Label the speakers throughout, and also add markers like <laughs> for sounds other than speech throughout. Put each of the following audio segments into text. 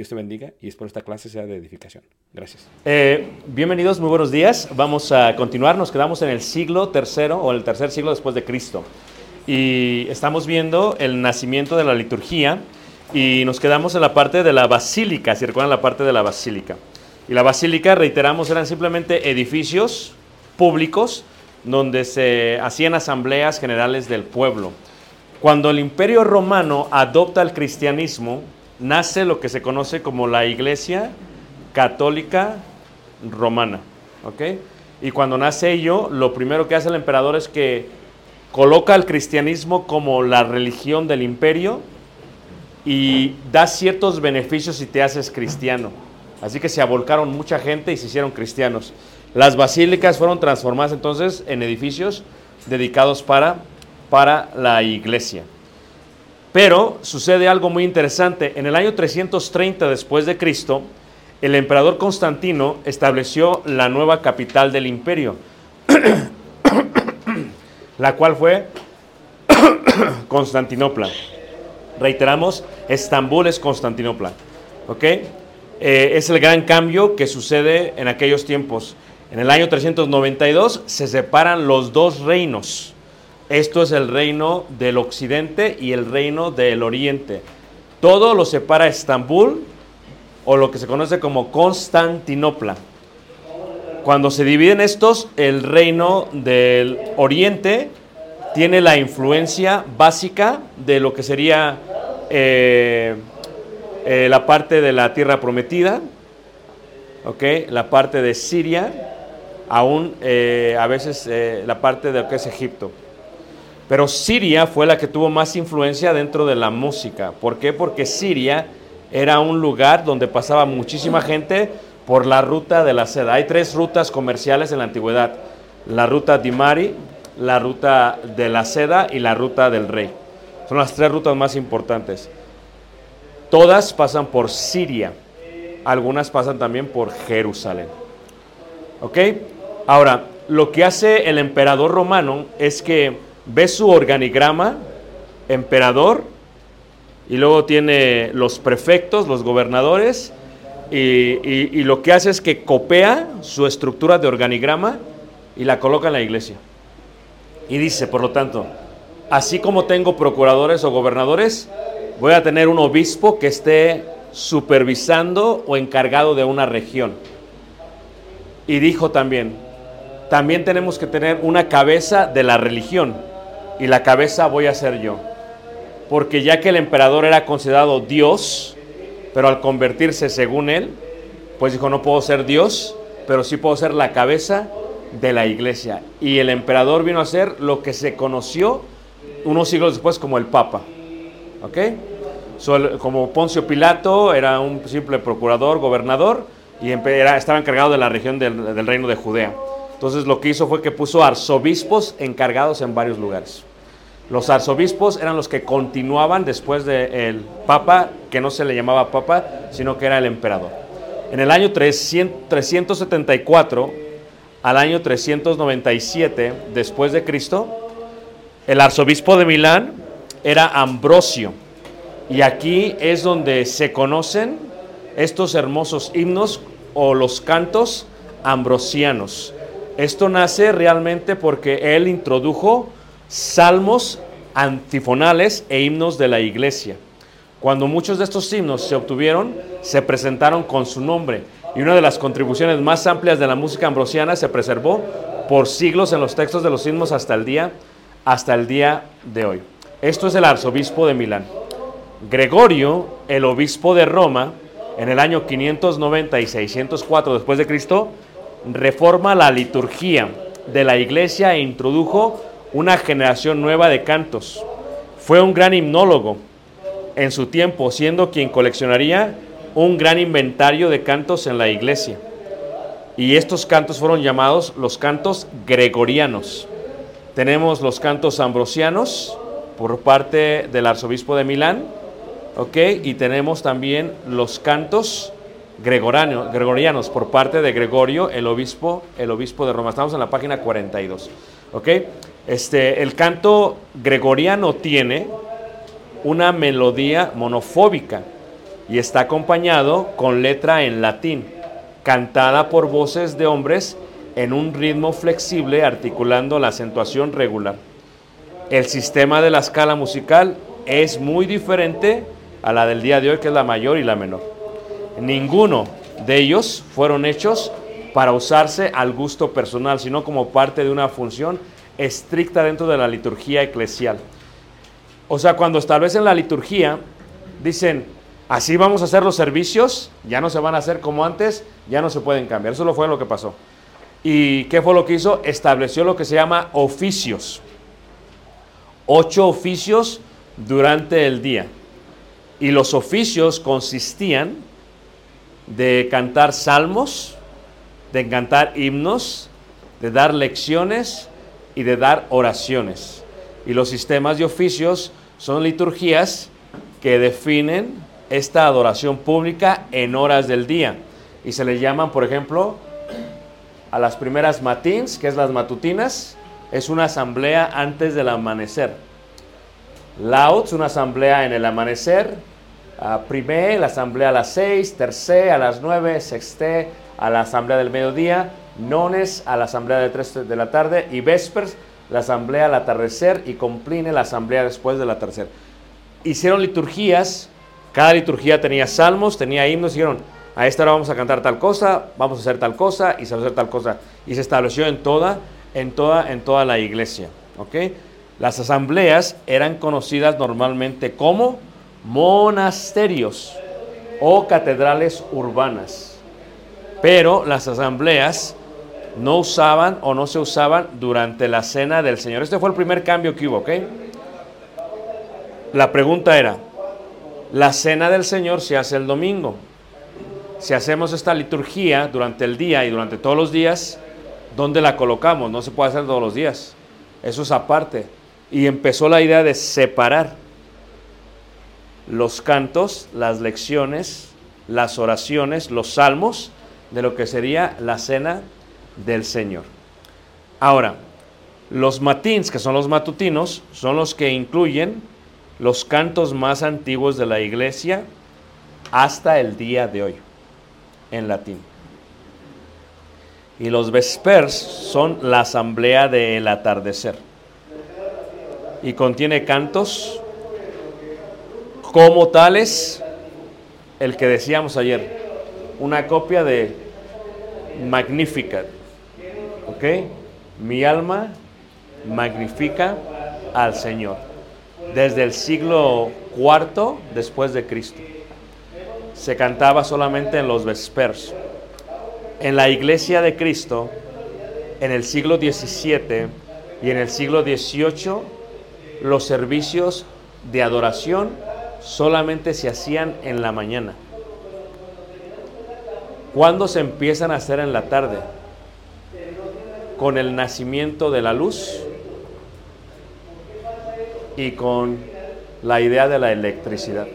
Speaker 1: Dios te bendiga y espero esta clase sea de edificación. Gracias.
Speaker 2: Eh, bienvenidos, muy buenos días. Vamos a continuar. Nos quedamos en el siglo tercero o el tercer siglo después de Cristo. Y estamos viendo el nacimiento de la liturgia y nos quedamos en la parte de la basílica, si recuerdan la parte de la basílica. Y la basílica, reiteramos, eran simplemente edificios públicos donde se hacían asambleas generales del pueblo. Cuando el imperio romano adopta el cristianismo, nace lo que se conoce como la iglesia católica romana. ¿ok? Y cuando nace ello, lo primero que hace el emperador es que coloca al cristianismo como la religión del imperio y da ciertos beneficios si te haces cristiano. Así que se abolcaron mucha gente y se hicieron cristianos. Las basílicas fueron transformadas entonces en edificios dedicados para, para la iglesia. Pero sucede algo muy interesante. En el año 330 después de Cristo, el emperador Constantino estableció la nueva capital del imperio, <coughs> la cual fue <coughs> Constantinopla. Reiteramos, Estambul es Constantinopla. ¿Ok? Eh, es el gran cambio que sucede en aquellos tiempos. En el año 392 se separan los dos reinos. Esto es el reino del occidente y el reino del oriente. Todo lo separa Estambul o lo que se conoce como Constantinopla. Cuando se dividen estos, el reino del oriente tiene la influencia básica de lo que sería eh, eh, la parte de la tierra prometida, la parte de Siria, aún eh, a veces la parte de lo que es Egipto. Pero Siria fue la que tuvo más influencia dentro de la música. ¿Por qué? Porque Siria era un lugar donde pasaba muchísima gente por la ruta de la seda. Hay tres rutas comerciales en la antigüedad. La ruta Dimari, la ruta de la seda y la ruta del rey. Son las tres rutas más importantes. Todas pasan por Siria. Algunas pasan también por Jerusalén. ¿Ok? Ahora, lo que hace el emperador romano es que ve su organigrama, emperador, y luego tiene los prefectos, los gobernadores, y, y- lo que hace es que copia su estructura de organigrama y la coloca en la iglesia. Y dice, por lo tanto, así como tengo procuradores o gobernadores, voy a tener un obispo que esté supervisando o encargado de una región. Y dijo también, también tenemos que tener una cabeza de la religión. Y la cabeza voy a ser yo. Porque ya que el emperador era considerado Dios, pero al convertirse según él, pues dijo, no puedo ser Dios, pero sí puedo ser la cabeza de la iglesia. Y el emperador vino a ser lo que se conoció unos siglos después como el Papa. ¿Ok? So, como Poncio Pilato era un simple procurador, gobernador, y estaba encargado de la región del, del reino de Judea. Entonces lo que hizo fue que puso arzobispos encargados en varios lugares. Los arzobispos eran los que continuaban después del papa, que no se le llamaba papa, sino que era el emperador. En el año 300 374 al año 397 después de Cristo, el arzobispo de Milán era Ambrosio. Y aquí es donde se conocen estos hermosos himnos o los cantos ambrosianos. Esto nace realmente porque él introdujo salmos antifonales e himnos de la iglesia. Cuando muchos de estos himnos se obtuvieron, se presentaron con su nombre. Y una de las contribuciones más amplias de la música ambrosiana se preservó por siglos en los textos de los himnos hasta el día, hasta el día de hoy. Esto es el arzobispo de Milán. Gregorio, el obispo de Roma, en el año 590 y 604 después de Cristo, reforma la liturgia de la iglesia e introdujo una generación nueva de cantos. Fue un gran himnólogo en su tiempo, siendo quien coleccionaría un gran inventario de cantos en la iglesia. Y estos cantos fueron llamados los cantos gregorianos. Tenemos los cantos ambrosianos por parte del arzobispo de Milán. Y tenemos también los cantos gregorianos, gregorianos por parte de Gregorio, el obispo, el obispo de Roma. Estamos en la página 42, ¿ok? Este, el canto gregoriano tiene una melodía monofóbica y está acompañado con letra en latín, cantada por voces de hombres en un ritmo flexible articulando la acentuación regular. El sistema de la escala musical es muy diferente a la del día de hoy, que es la mayor y la menor. Ninguno de ellos fueron hechos para usarse al gusto personal, sino como parte de una función estricta dentro de la liturgia eclesial. O sea, cuando establecen la liturgia, dicen, así vamos a hacer los servicios, ya no se van a hacer como antes, ya no se pueden cambiar. Eso fue lo que pasó. ¿Y qué fue lo que hizo? Estableció lo que se llama oficios. Ocho oficios durante el día. Y los oficios consistían de cantar salmos, de cantar himnos, de dar lecciones y de dar oraciones. Y los sistemas de oficios son liturgías que definen esta adoración pública en horas del día. Y se les llaman, por ejemplo, a las primeras matins, que es las matutinas, es una asamblea antes del amanecer. Lauds, una asamblea en el amanecer. Uh, primé, la asamblea a las 6, tercé a las 9, sexté a la asamblea del mediodía, nones a la asamblea de 3 de la tarde y vespers la asamblea al atardecer y compline la asamblea después del atardecer. Hicieron liturgías, cada liturgía tenía salmos, tenía himnos, dijeron, a esta hora vamos a cantar tal cosa, vamos a hacer tal cosa y se va a hacer tal cosa. Y se estableció en toda, en toda, en toda la iglesia. ¿ok? Las asambleas eran conocidas normalmente como monasterios o catedrales urbanas. Pero las asambleas no usaban o no se usaban durante la cena del Señor. Este fue el primer cambio que hubo, ¿ok? La pregunta era, la cena del Señor se hace el domingo. si hacemos esta liturgia durante el día y durante todos los días, ¿dónde la colocamos? No se puede hacer todos los días. Eso es aparte. Y empezó la idea de separar los cantos, las lecciones, las oraciones, los salmos, de lo que sería la cena del Señor. Ahora, los matins, que son los matutinos, son los que incluyen los cantos más antiguos de la iglesia hasta el día de hoy, en latín. Y los vespers son la asamblea del atardecer. Y contiene cantos como tales, el que decíamos ayer, una copia de Magnificat. ¿Ok? Mi alma magnifica al Señor. Desde el siglo IV después de Cristo. Se cantaba solamente en los vespers. En la iglesia de Cristo, en el siglo XVII y en el siglo XVIII, los servicios de adoración solamente se hacían en la mañana. ¿Cuándo se empiezan a hacer en la tarde? Con el nacimiento de la luz y con la idea de la electricidad.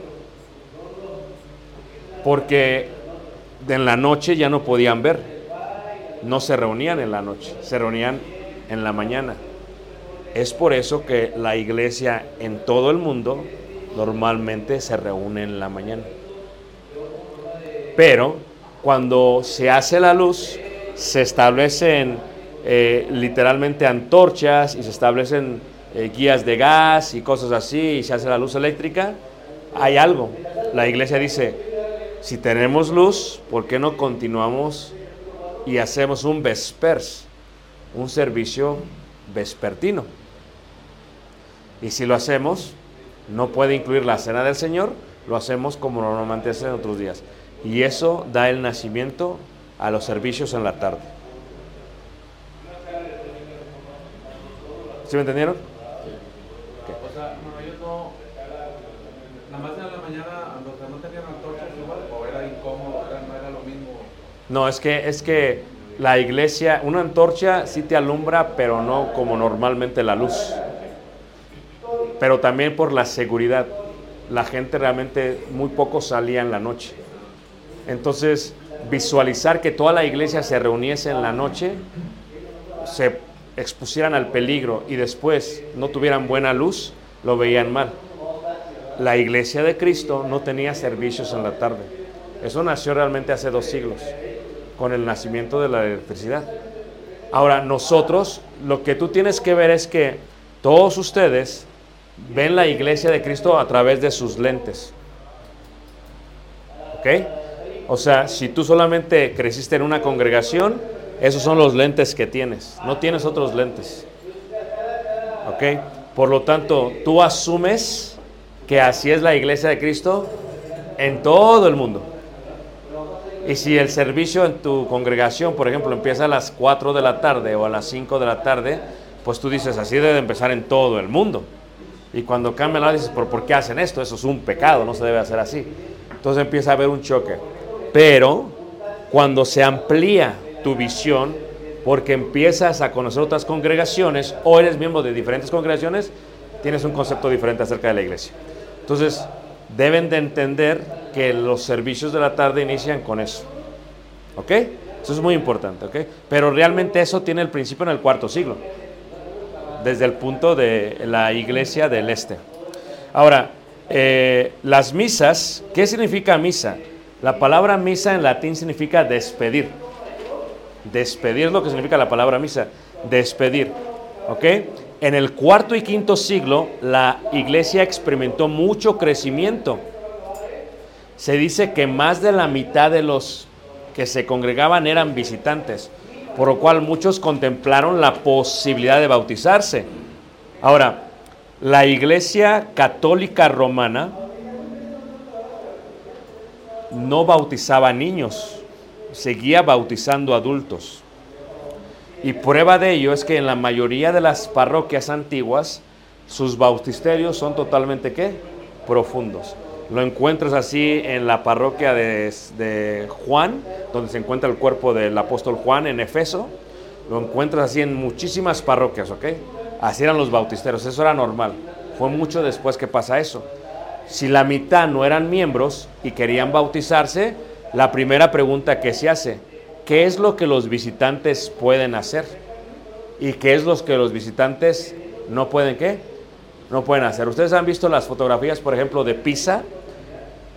Speaker 2: Porque en la noche ya no podían ver, no se reunían en la noche, se reunían en la mañana. Es por eso que la iglesia en todo el mundo normalmente se reúne en la mañana. Pero cuando se hace la luz, se establecen eh, literalmente antorchas y se establecen eh, guías de gas y cosas así y se hace la luz eléctrica, hay algo. La iglesia dice, si tenemos luz, ¿por qué no continuamos y hacemos un vespers, un servicio vespertino? Y si lo hacemos, no puede incluir la cena del Señor, lo hacemos como normalmente hace en otros días. Y eso da el nacimiento a los servicios en la tarde. ¿Sí me entendieron?
Speaker 3: O sea, bueno, ellos no. Nada más en la mañana, los que no tenían antorchas igual, o era incómodo, era, no era lo mismo.
Speaker 2: No, es que, es que la iglesia, una antorcha sí te alumbra, pero no como normalmente la luz. Pero también por la seguridad. La gente realmente muy poco salía en la noche. Entonces, visualizar que toda la iglesia se reuniese en la noche, se expusieran al peligro y después no tuvieran buena luz, lo veían mal. La iglesia de Cristo no tenía servicios en la tarde. Eso nació realmente hace dos siglos, con el nacimiento de la electricidad. Ahora, nosotros, lo que tú tienes que ver es que todos ustedes ven la iglesia de Cristo a través de sus lentes. ¿Ok? O sea, si tú solamente creciste en una congregación, esos son los lentes que tienes. No tienes otros lentes. ¿Ok? Por lo tanto, tú asumes que así es la iglesia de Cristo en todo el mundo. Y si el servicio en tu congregación, por ejemplo, empieza a las 4 de la tarde o a las 5 de la tarde, pues tú dices, así debe empezar en todo el mundo. Y cuando cambia la dices, ¿por, ¿por qué hacen esto? Eso es un pecado, no se debe hacer así. Entonces empieza a haber un choque. Pero cuando se amplía tu visión, porque empiezas a conocer otras congregaciones o eres miembro de diferentes congregaciones, tienes un concepto diferente acerca de la iglesia. Entonces, deben de entender que los servicios de la tarde inician con eso. ¿Ok? Eso es muy importante, ¿ok? Pero realmente eso tiene el principio en el cuarto siglo, desde el punto de la iglesia del este. Ahora, eh, las misas, ¿qué significa misa? La palabra misa en latín significa despedir. Despedir es lo que significa la palabra misa. Despedir. ¿Ok? En el cuarto y quinto siglo, la iglesia experimentó mucho crecimiento. Se dice que más de la mitad de los que se congregaban eran visitantes, por lo cual muchos contemplaron la posibilidad de bautizarse. Ahora, la iglesia católica romana no bautizaba niños, seguía bautizando adultos. Y prueba de ello es que en la mayoría de las parroquias antiguas, sus bautisterios son totalmente ¿qué? Profundos. Lo encuentras así en la parroquia de, Juan, donde se encuentra el cuerpo del apóstol Juan en Efeso. Lo encuentras así en muchísimas parroquias, ¿ok? Así eran los bautisteros, eso era normal. Fue mucho después que pasa eso. Si la mitad no eran miembros y querían bautizarse, la primera pregunta que se hace, ¿qué es lo que los visitantes pueden hacer? ¿Y qué es lo que los visitantes no pueden qué? No pueden hacer. Ustedes han visto las fotografías, por ejemplo, de Pisa,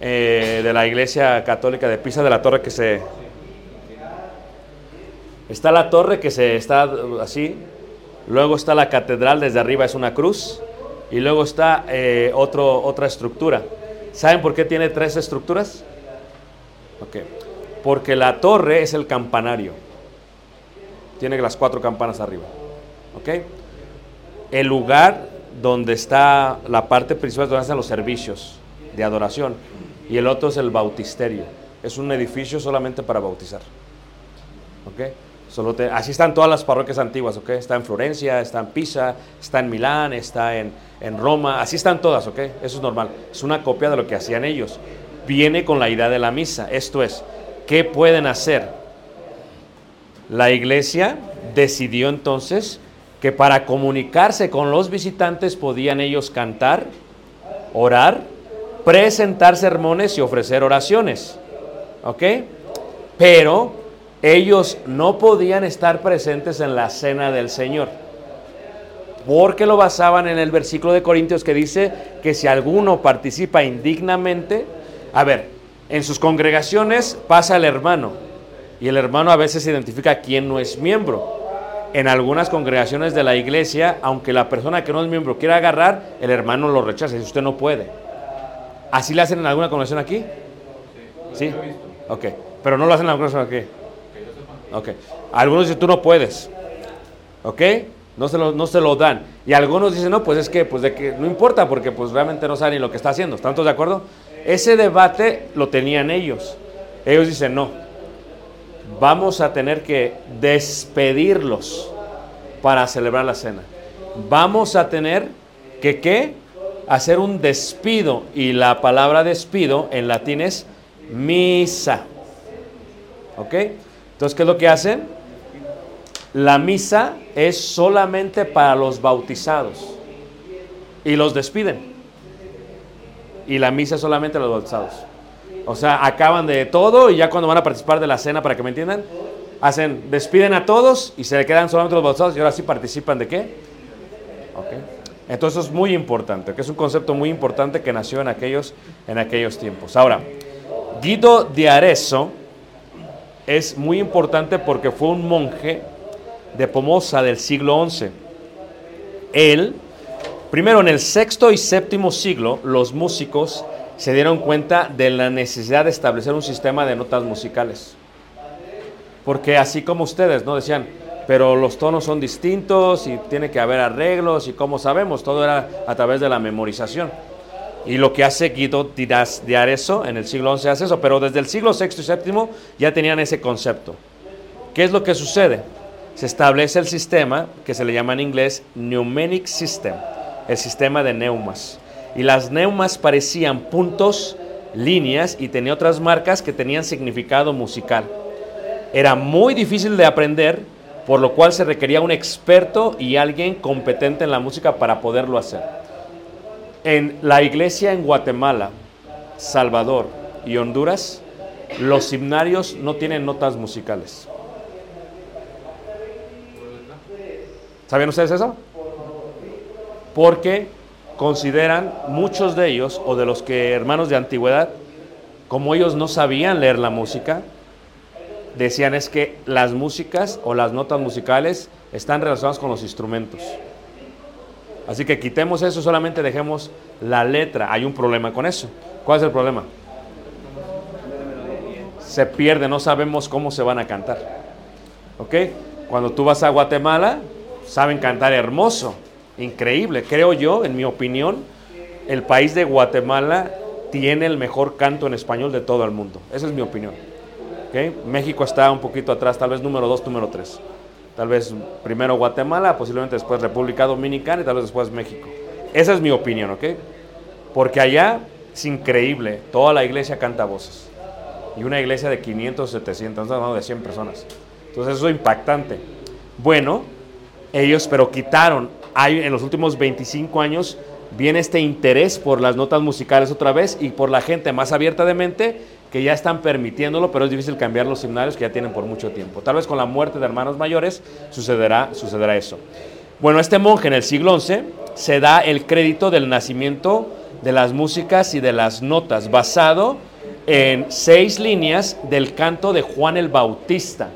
Speaker 2: eh, de la iglesia católica de Pisa, de la torre que se... Está la torre que se está así, luego está la catedral, desde arriba es una cruz, y luego está eh, otra estructura. ¿Saben por qué tiene tres estructuras? Ok. Porque la torre es el campanario. Tiene las cuatro campanas arriba. ¿Ok? El lugar donde está la parte principal donde hacen los servicios de adoración. Y el otro es el bautisterio. Es un edificio solamente para bautizar. ¿Ok? Solo te- así están todas las parroquias antiguas, ¿ok? Está en Florencia, está en Pisa, está en Milán, está en, en Roma, así están todas, ¿ok? Eso es normal. Es una copia de lo que hacían ellos. Viene con la idea de la misa. Esto es, ¿qué pueden hacer? La iglesia decidió entonces que para comunicarse con los visitantes podían ellos cantar, orar, presentar sermones y ofrecer oraciones. ¿Ok? Pero ellos no podían estar presentes en la cena del Señor. Porque lo basaban en el versículo de Corintios que dice que si alguno participa indignamente, a ver, en sus congregaciones pasa el hermano y el hermano a veces identifica quién no es miembro. En algunas congregaciones de la iglesia, aunque la persona que no es miembro quiera agarrar, el hermano lo rechaza y usted no puede. ¿Así le hacen en alguna congregación aquí? Sí. Ok. Pero no lo hacen en alguna congregación aquí. Ok. Algunos dicen, tú no puedes. ¿Ok? No se, lo, no se lo dan. Y algunos dicen, no, pues es que, pues de que no importa, porque pues realmente no saben ni lo que está haciendo. ¿Están todos de acuerdo? Ese debate lo tenían ellos. Ellos dicen, no, vamos a tener que despedirlos para celebrar la cena. Vamos a tener que, ¿qué? Hacer un despido. Y la palabra despido en latín es misa. ¿Ok? Entonces, ¿qué es lo que hacen? La misa es solamente para los bautizados. Y los despiden. Y la misa solamente los bautizados. O sea, acaban de todo y ya cuando van a participar de la cena, para que me entiendan, hacen, despiden a todos y se le quedan solamente los bautizados y ahora sí participan de qué? Ok. Entonces es muy importante, que es un concepto muy importante que nació en aquellos, en aquellos tiempos. Ahora, Guido de Arezzo es muy importante porque fue un monje de Pomosa del siglo XI. Él, primero en el sexto y séptimo siglo, los músicos se dieron cuenta de la necesidad de establecer un sistema de notas musicales. Porque así como ustedes, ¿no? Decían, pero los tonos son distintos y tiene que haber arreglos y como sabemos, todo era a través de la memorización. Y lo que hace Guido de Arezzo en el siglo XI hace eso, pero desde el siglo VI y VII ya tenían ese concepto. ¿Qué es lo que sucede? Se establece el sistema que se le llama en inglés Pneumenic System, el sistema de neumas. Y las neumas parecían puntos, líneas y tenía otras marcas que tenían significado musical. Era muy difícil de aprender, por lo cual se requería un experto y alguien competente en la música para poderlo hacer. En la iglesia en Guatemala, Salvador y Honduras, los himnarios no tienen notas musicales. ¿Sabían ustedes eso? Porque consideran muchos de ellos, o de los que hermanos de antigüedad, como ellos no sabían leer la música, decían es que las músicas o las notas musicales están relacionadas con los instrumentos. Así que quitemos eso, solamente dejemos la letra. Hay un problema con eso. ¿Cuál es el problema? Se pierde, no sabemos cómo se van a cantar. ¿Ok? Cuando tú vas a Guatemala, saben cantar hermoso, increíble. Creo yo, en mi opinión, el país de Guatemala tiene el mejor canto en español de todo el mundo. Esa es mi opinión. México está un poquito atrás, tal vez número 2, número 3. Tal vez primero Guatemala, posiblemente después República Dominicana y tal vez después México. Esa es mi opinión, ¿ok? Porque allá es increíble. Toda la iglesia canta voces. Y una iglesia de 500, 700, estamos hablando de 100 personas. Entonces eso es impactante. Bueno, ellos pero quitaron, hay, en los últimos 25 años viene este interés por las notas musicales otra vez y por la gente más abierta de mente que ya están permitiéndolo, pero es difícil cambiar los himnarios que ya tienen por mucho tiempo. Tal vez con la muerte de hermanos mayores sucederá, sucederá eso. Bueno, este monje en el siglo XI se da el crédito del nacimiento de las músicas y de las notas, basado en seis líneas del canto de Juan el Bautista.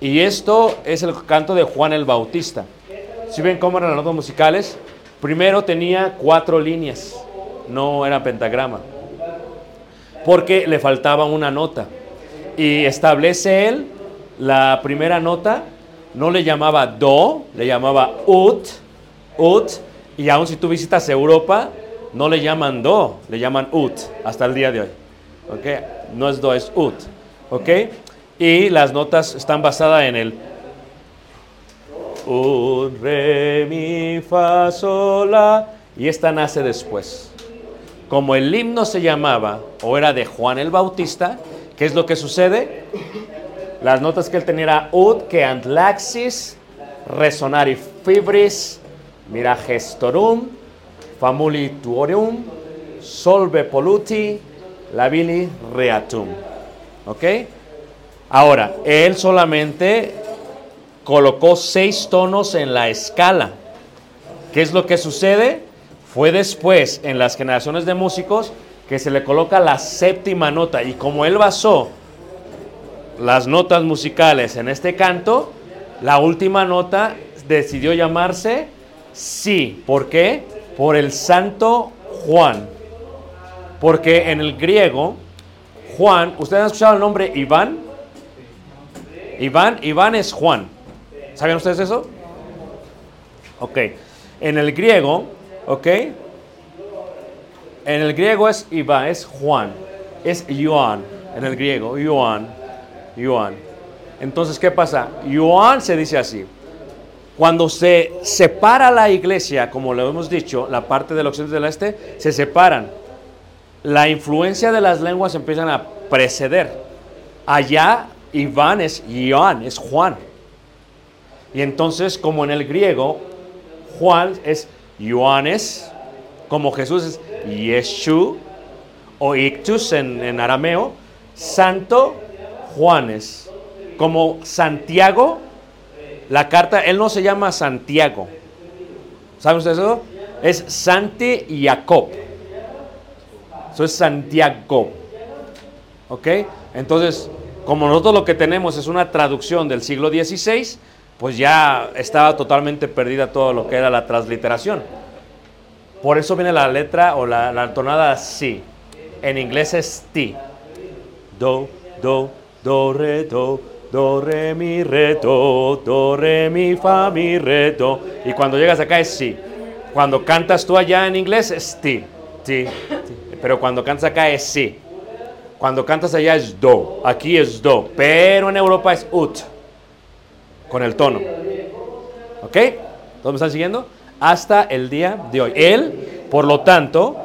Speaker 2: Y esto es el canto de Juan el Bautista. Si ven cómo eran las notas musicales, primero tenía cuatro líneas, no era pentagrama, porque le faltaba una nota. Y establece él la primera nota, no le llamaba do, le llamaba ut, ut, y aún si tú visitas Europa, no le llaman do, le llaman ut, hasta el día de hoy. ¿Ok? No es do, es ut. ¿Ok? Y las notas están basadas en el un, re, mi, fa, sol, la. Y esta nace después. Como el himno se llamaba o era de Juan el Bautista, ¿qué es lo que sucede? Las notas que él tenía era ut, que antlaxis, resonari fibris, mira gestorum, famuli tuorium, solve polluti, labili reatum. ¿Ok? Ahora, él solamente colocó seis tonos en la escala. ¿Qué es lo que sucede? Fue después, en las generaciones de músicos, que se le coloca la séptima nota. Y como él basó las notas musicales en este canto, la última nota decidió llamarse Sí. ¿Por qué? Por el santo Juan. Porque en el griego, Juan, ¿ustedes han escuchado el nombre Iván? Iván, Iván es Juan. ¿Saben ustedes eso? Ok. En el griego, ok. En el griego es Iván, es Juan. Es Joan. En el griego, Joan. Joan. Entonces, ¿qué pasa? Joan se dice así. Cuando se separa la iglesia, como lo hemos dicho, la parte del occidente y del este, se separan. La influencia de las lenguas empiezan a preceder. Allá, Iván es Joan, es Juan. Y entonces, como en el griego, Juan es Ioannes, como Jesús es Yeshu, o Ictus en, en arameo, Santo Juanes. Como Santiago, la carta, él no se llama Santiago. ¿Saben ustedes eso? Es Santi Jacob. Eso es Santiago. ¿Ok? Entonces, como nosotros lo que tenemos es una traducción del siglo XVI, pues ya estaba totalmente perdida todo lo que era la transliteración. Por eso viene la letra o la, tonada si. En inglés es ti. Do, do, do, re, do, do, re, mi, re, do, do, re, mi, fa, mi, re, do. Y cuando llegas acá es si. Cuando cantas tú allá en inglés es ti, ti, ti. Pero cuando cantas acá es si. Cuando cantas allá es do. Aquí es do. Pero en Europa es ut con el tono. ¿Ok? ¿Todos me están siguiendo? Hasta el día de hoy. Él, por lo tanto,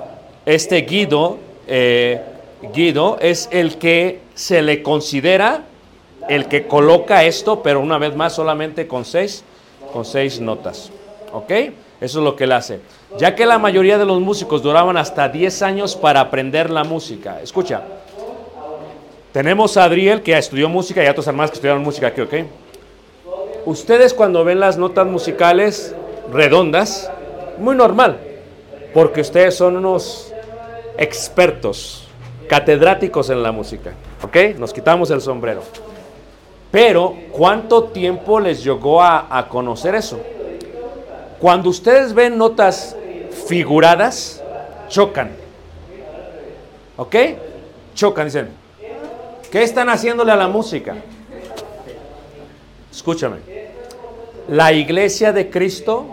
Speaker 2: este Guido, eh, Guido es el que se le considera el que coloca esto, pero una vez más solamente con seis, con seis notas. ¿Ok? Eso es lo que él hace. Ya que la mayoría de los músicos duraban hasta 10 años para aprender la música. Escucha. Tenemos a Adriel que estudió música y a otros hermanos que estudiaron música aquí, ¿ok? Ustedes cuando ven las notas musicales redondas, muy normal, porque ustedes son unos expertos, catedráticos en la música, ¿ok? Nos quitamos el sombrero. Pero, ¿cuánto tiempo les llegó a, conocer eso? Cuando ustedes ven notas figuradas, chocan. ¿Ok? Chocan, dicen. ¿Qué están haciéndole a la música? Escúchame. La iglesia de Cristo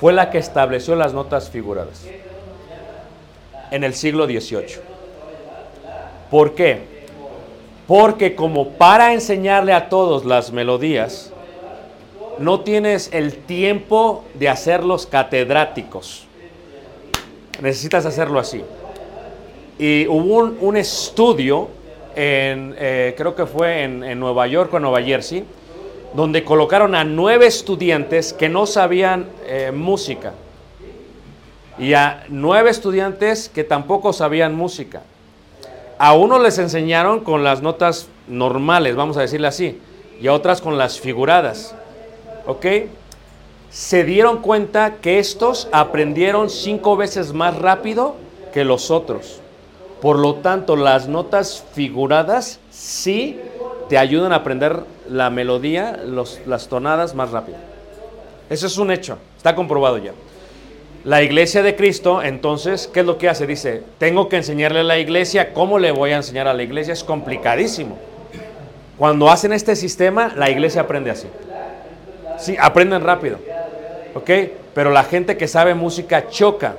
Speaker 2: fue la que estableció las notas figuradas en el siglo XVIII. ¿Por qué? Porque como para enseñarle a todos las melodías, no tienes el tiempo de hacerlos catedráticos. Necesitas hacerlo así. Y hubo un, estudio, en, eh, creo que fue en, en Nueva York o en Nueva Jersey, donde colocaron a nueve estudiantes que no sabían eh, música y a nueve estudiantes que tampoco sabían música. A unos les enseñaron con las notas normales, vamos a decirle así, y a otras con las figuradas. ¿Ok? Se dieron cuenta que estos aprendieron cinco veces más rápido que los otros. Por lo tanto, las notas figuradas sí te ayudan a aprender la melodía, los- las tonadas más rápido. Eso es un hecho, está comprobado ya. La iglesia de Cristo, entonces, ¿qué es lo que hace? Dice, tengo que enseñarle a la iglesia, ¿cómo le voy a enseñar a la iglesia? Es complicadísimo. Cuando hacen este sistema, la iglesia aprende así. Sí, aprenden rápido. ¿Ok? Pero la gente que sabe música choca.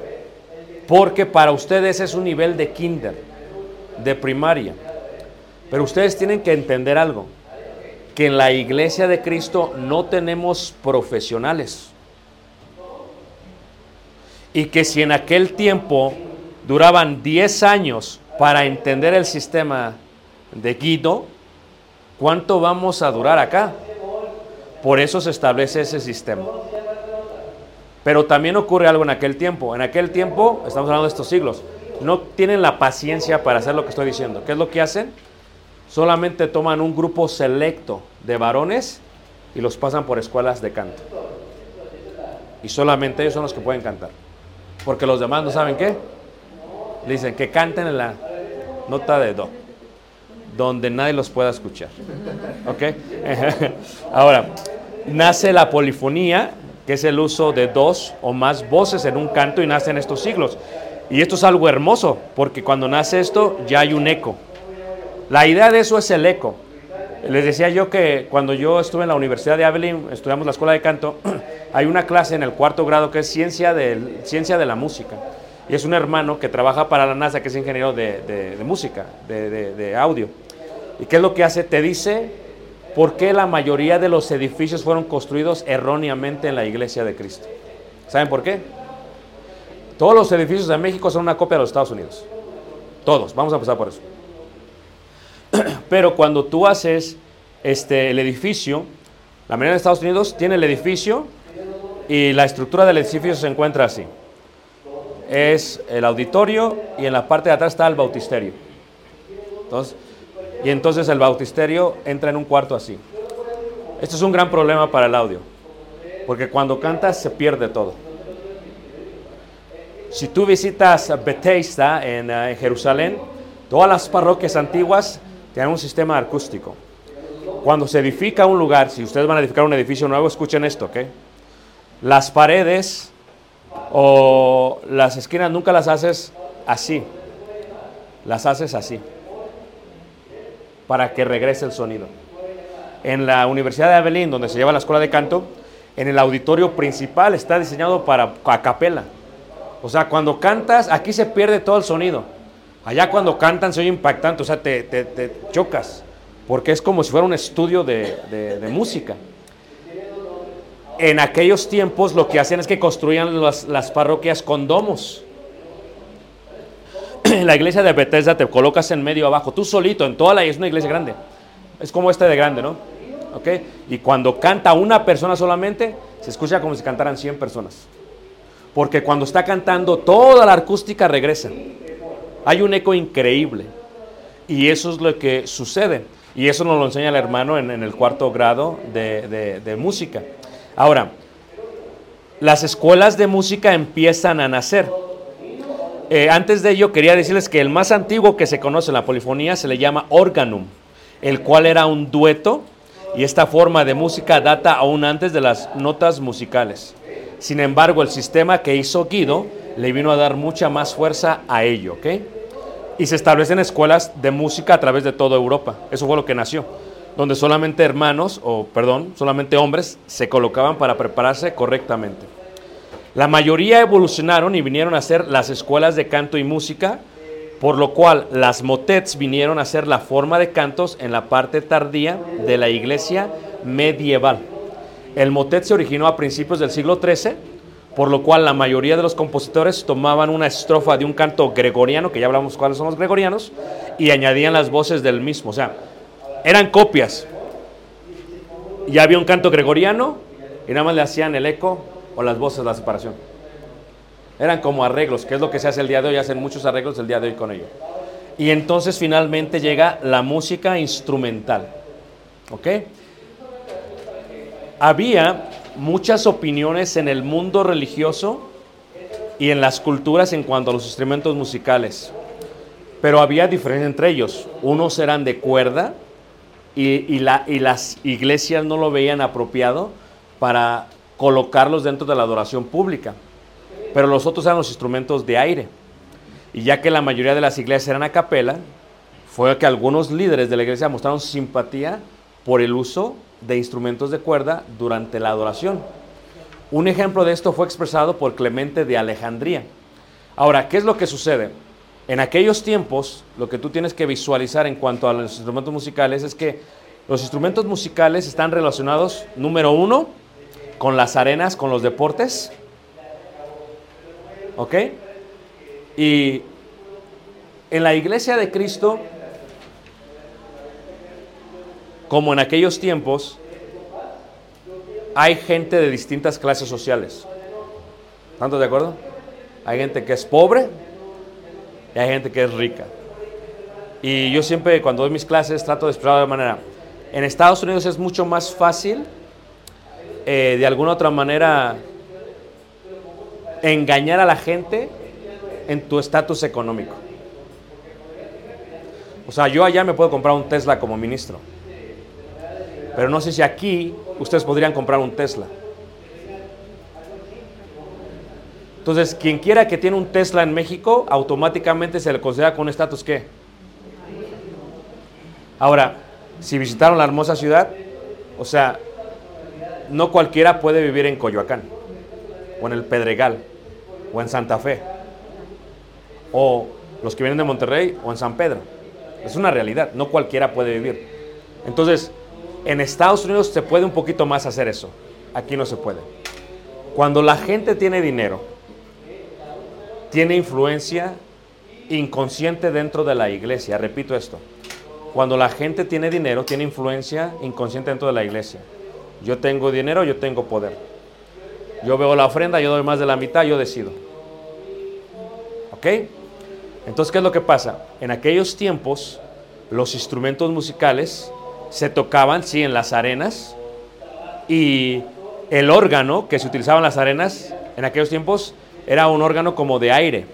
Speaker 2: Porque para ustedes es un nivel de kinder, de primaria. Pero ustedes tienen que entender algo. Que en la iglesia de Cristo no tenemos profesionales. Y que si en aquel tiempo duraban 10 años para entender el sistema de Guido, ¿cuánto vamos a durar acá? Por eso se establece ese sistema. Pero también ocurre algo en aquel tiempo. En aquel tiempo, estamos hablando de estos siglos, no tienen la paciencia para hacer lo que estoy diciendo. ¿Qué es lo que hacen? Solamente toman un grupo selecto de varones y los pasan por escuelas de canto. Y solamente ellos son los que pueden cantar. Porque los demás no saben qué. Dicen que canten en la nota de do, donde nadie los pueda escuchar. <laughs> ¿Ok? <laughs> Ahora, nace la polifonía, que es el uso de dos o más voces en un canto y nace en estos siglos. Y esto es algo hermoso, porque cuando nace esto ya hay un eco. La idea de eso es el eco. Les decía yo que cuando yo estuve en la Universidad de Abilene, estudiamos la escuela de canto, <clears throat> hay una clase en el cuarto grado que es ciencia, del, ciencia de la música. Y es un hermano que trabaja para la NASA, que es ingeniero de, de- de música, de, de- de audio. ¿Y qué es lo que hace? Te dice por qué la mayoría de los edificios fueron construidos erróneamente en la iglesia de Cristo. ¿Saben por qué? Todos los edificios de México son una copia de los Estados Unidos. Todos. Vamos a empezar por eso. <clears throat> Pero cuando tú haces este, el edificio, la mayoría de Estados Unidos tiene el edificio y la estructura del edificio se encuentra así. Es el auditorio y en la parte de atrás está el bautisterio. Entonces, y entonces el bautisterio entra en un cuarto así. Esto es un gran problema para el audio, porque cuando cantas se pierde todo. Si tú visitas Bethesda en, eh, en Jerusalén, todas las parroquias antiguas tienen un sistema acústico. Cuando se edifica un lugar, si ustedes van a edificar un edificio nuevo, escuchen esto, ¿ok? Las paredes o las esquinas nunca las haces así, las haces así, para que regrese el sonido. En la Universidad de Abilene, donde se lleva la escuela de canto, en el auditorio principal está diseñado para a capela. O sea, cuando cantas, aquí se pierde todo el sonido. Allá cuando cantan se oye impactante, o sea, te, te- chocas, porque es como si fuera un estudio de, de- música. En aquellos tiempos lo que hacían es que construían las, las parroquias con domos. En <clears throat> la iglesia de Bethesda te colocas en medio abajo, tú solito, en toda la es una iglesia grande. Es como esta de grande, ¿no? Y cuando canta una persona solamente, se escucha como si cantaran 100 personas. Porque cuando está cantando, toda la acústica regresa. Hay un eco increíble. Y eso es lo que sucede. Y eso nos lo enseña el hermano en, el cuarto grado de música. Ahora, las escuelas de música empiezan a nacer. Eh, antes de ello, quería decirles que el más antiguo que se conoce en la polifonía se le llama organum, el cual era un dueto y esta forma de música data aún antes de las notas musicales. Sin embargo, el sistema que hizo Guido le vino a dar mucha más fuerza a ello, ¿ok? Y se establecen escuelas de música a través de toda Europa. Eso fue lo que nació. Donde solamente hermanos, o perdón, solamente hombres se colocaban para prepararse correctamente. La mayoría evolucionaron y vinieron a ser las escuelas de canto y música, por lo cual las motets vinieron a ser la forma de cantos en la parte tardía de la iglesia medieval. El motet se originó a principios del siglo XIII por lo cual la mayoría de los compositores tomaban una estrofa de un canto gregoriano, que ya hablamos cuáles son los gregorianos, y añadían las voces del mismo. O sea, eran copias. Ya había un canto gregoriano y nada más le hacían el eco o las voces de la separación. Eran como arreglos, que es lo que se hace el día de hoy, hacen muchos arreglos el día de hoy con ello. Y entonces finalmente llega la música instrumental. ¿Ok? Había muchas opiniones en el mundo religioso y en las culturas en cuanto a los instrumentos musicales. Pero había diferencia entre ellos. Unos eran de cuerda y, y la- y las iglesias no lo veían apropiado para colocarlos dentro de la adoración pública. Pero los otros eran los instrumentos de aire. Y ya que la mayoría de las iglesias eran a capela, fue que algunos líderes de la iglesia mostraron simpatía por el uso de instrumentos de cuerda durante la adoración. Un ejemplo de esto fue expresado por Clemente de Alejandría. Ahora, ¿qué es lo que sucede? En aquellos tiempos, lo que tú tienes que visualizar en cuanto a los instrumentos musicales es que los instrumentos musicales están relacionados, número uno, con las arenas, con los deportes. ¿Ok? Y en la iglesia de Cristo, como en aquellos tiempos, hay gente de distintas clases sociales. ¿Tanto de acuerdo? Hay gente que es pobre y hay gente que es rica. Y yo siempre cuando doy mis clases trato de expresar de manera, en Estados Unidos es mucho más fácil eh, de alguna otra manera engañar a la gente en tu estatus económico. O sea, yo allá me puedo comprar un Tesla como ministro. Pero no sé si aquí ustedes podrían comprar un Tesla. Entonces, quien quiera que tiene un Tesla en México, automáticamente se le considera con un estatus qué. Ahora, si visitaron la hermosa ciudad, o sea, no cualquiera puede vivir en Coyoacán, o en el Pedregal, o en Santa Fe, o los que vienen de Monterrey, o en San Pedro. Es una realidad, no cualquiera puede vivir. Entonces, en Estados Unidos se puede un poquito más hacer eso, aquí no se puede. Cuando la gente tiene dinero, tiene influencia inconsciente dentro de la iglesia, repito esto. Cuando la gente tiene dinero, tiene influencia inconsciente dentro de la iglesia. Yo tengo dinero, yo tengo poder. Yo veo la ofrenda, yo doy más de la mitad, yo decido. ¿Ok? Entonces, ¿qué es lo que pasa? En aquellos tiempos, los instrumentos musicales se tocaban, sí, en las arenas. Y el órgano que se utilizaba en las arenas en aquellos tiempos era un órgano como de aire.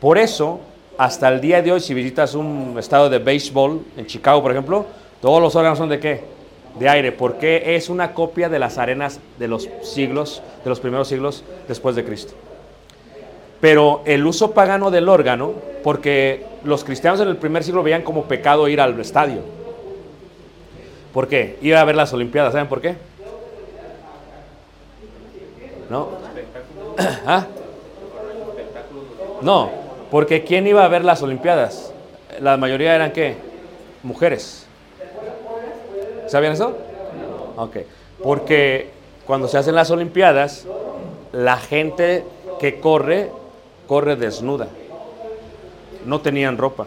Speaker 2: Por eso, hasta el día de hoy, si visitas un estado de béisbol en Chicago, por ejemplo, todos los órganos son de qué? De aire, porque es una copia de las arenas de los siglos, de los primeros siglos después de Cristo. Pero el uso pagano del órgano, porque los cristianos en el primer siglo veían como pecado ir al estadio. ¿Por qué? Ir a ver las Olimpiadas, ¿saben por qué? ¿No? <clears throat> ¿Ah? No, porque ¿quién iba a ver las Olimpiadas? La mayoría eran qué? Mujeres. ¿Sabían eso? Ok. Porque cuando se hacen las Olimpiadas, la gente que corre, corre desnuda. No tenían ropa.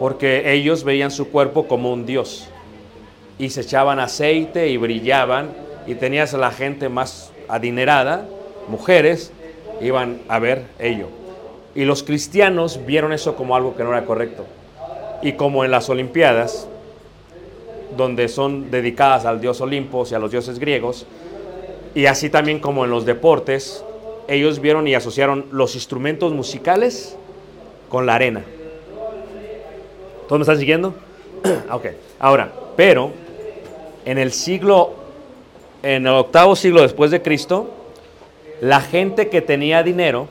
Speaker 2: Porque ellos veían su cuerpo como un dios. Y se echaban aceite y brillaban. Y tenías a la gente más adinerada, mujeres, iban a ver ello. Y los cristianos vieron eso como algo que no era correcto. Y como en las Olimpiadas, donde son dedicadas al dios Olimpo y a los dioses griegos, y así también como en los deportes, ellos vieron y asociaron los instrumentos musicales con la arena. ¿Todos me están siguiendo? <clears throat> ok. Ahora, pero en el siglo, en el octavo siglo después de Cristo, la gente que tenía dinero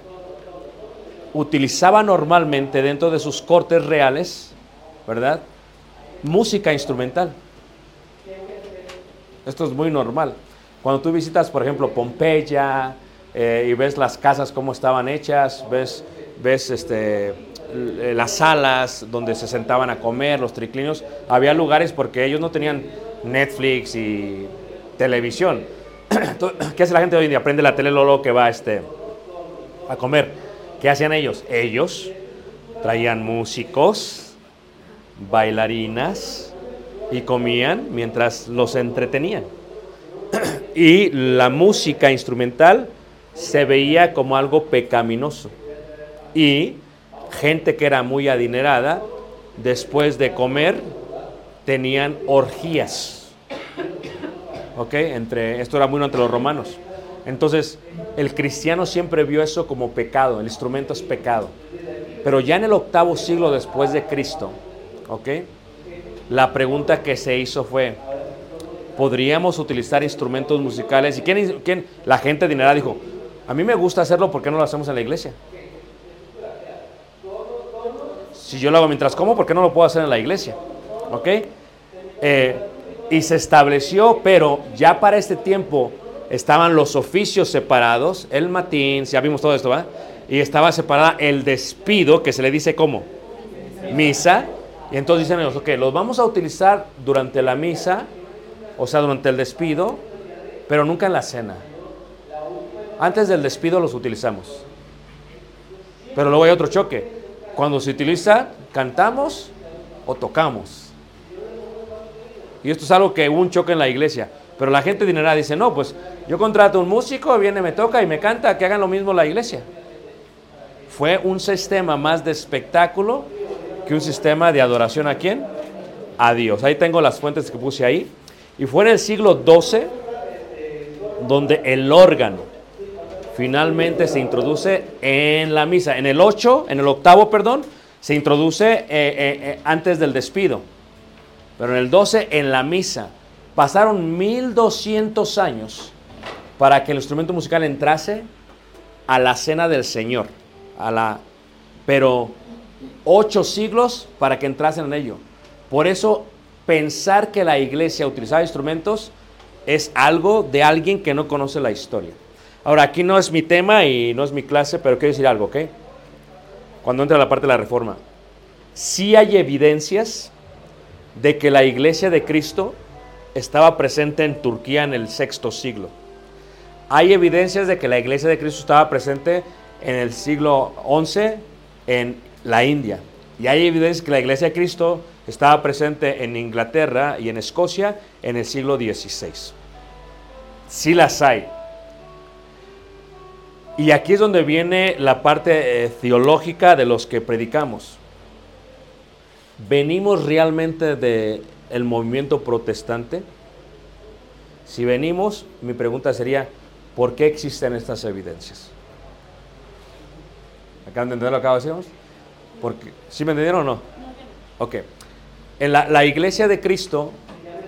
Speaker 2: utilizaba normalmente dentro de sus cortes reales, ¿verdad? Música instrumental. Esto es muy normal. Cuando tú visitas, por ejemplo, Pompeya eh, y ves las casas cómo estaban hechas, ves, ves este, las salas donde se sentaban a comer, los triclinios, había lugares porque ellos no tenían Netflix y televisión. <clears throat> ¿Qué hace la gente hoy en día? Prende la tele luego que va este, a comer. ¿Qué hacían ellos? Ellos traían músicos, bailarinas y comían mientras los entretenían. <clears throat> Y la música instrumental se veía como algo pecaminoso. Y gente que era muy adinerada, después de comer, tenían orgías. ¿Ok? Entre, esto era muy entre los romanos. Entonces, el cristiano siempre vio eso como pecado, el instrumento es pecado. Pero ya en el octavo siglo después de Cristo, ¿ok? La pregunta que se hizo fue, ¿podríamos utilizar instrumentos musicales? ¿Y quién, quién? La gente adinerada dijo, a mí me gusta hacerlo, ¿por qué no lo hacemos en la iglesia? Si yo lo hago mientras como, ¿por qué no lo puedo hacer en la iglesia? ¿Ok? Eh, y se estableció, pero ya para este tiempo estaban los oficios separados, el matín, ya vimos todo esto, ¿va? Y estaba separada el despido, que se le dice como misa. Y entonces dicen ellos, ok, los vamos a utilizar durante la misa, o sea, durante el despido, pero nunca en la cena. Antes del despido los utilizamos. Pero luego hay otro choque. Cuando se utiliza, cantamos o tocamos. Y esto es algo que un choque en la iglesia. Pero la gente dinerada dice, no, pues yo contrato un músico, viene, me toca y me canta, que hagan lo mismo la iglesia. Fue un sistema más de espectáculo que un sistema de adoración a quién? A Dios. Ahí tengo las fuentes que puse ahí. Y fue en el siglo XII donde el órgano finalmente se introduce en la misa. En el 8, en el octavo, perdón, se introduce eh, eh, eh, antes del despido. Pero en el 12, en la misa. Pasaron 1200 años para que el instrumento musical entrase a la cena del Señor. A la, pero ocho siglos para que entrasen en ello. Por eso pensar que la iglesia utilizaba instrumentos es algo de alguien que no conoce la historia. Ahora, aquí no es mi tema y no es mi clase, pero quiero decir algo, ¿ok? Cuando entra la parte de la reforma. Sí hay evidencias de que la iglesia de Cristo estaba presente en Turquía en el sexto siglo. Hay evidencias de que la iglesia de Cristo estaba presente en el siglo XI en la India. Y hay evidencias que la iglesia de Cristo estaba presente en Inglaterra y en Escocia en el siglo XVI. Sí las hay. Y aquí es donde viene la parte eh, teológica de los que predicamos. ¿Venimos realmente del el movimiento protestante? Si venimos, mi pregunta sería, ¿por qué existen estas evidencias? ¿Acaban de entender lo que decíamos? Porque, ¿Sí me entendieron o no? Ok. En la, la iglesia de Cristo,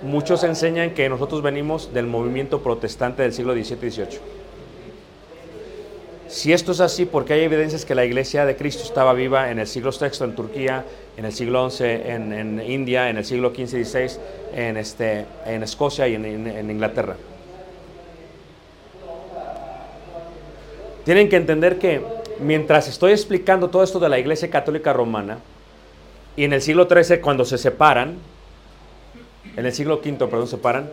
Speaker 2: muchos enseñan que nosotros venimos del movimiento protestante del siglo XVII y XVIII. Si esto es así, porque hay evidencias que la iglesia de Cristo estaba viva en el siglo VI en Turquía, en el siglo XI en, India, en el siglo XV y XVI en, este, en Escocia y en, en- en Inglaterra. Tienen que entender que mientras estoy explicando todo esto de la iglesia católica romana, y en el siglo XIII cuando se separan, en el siglo V, perdón, se separan,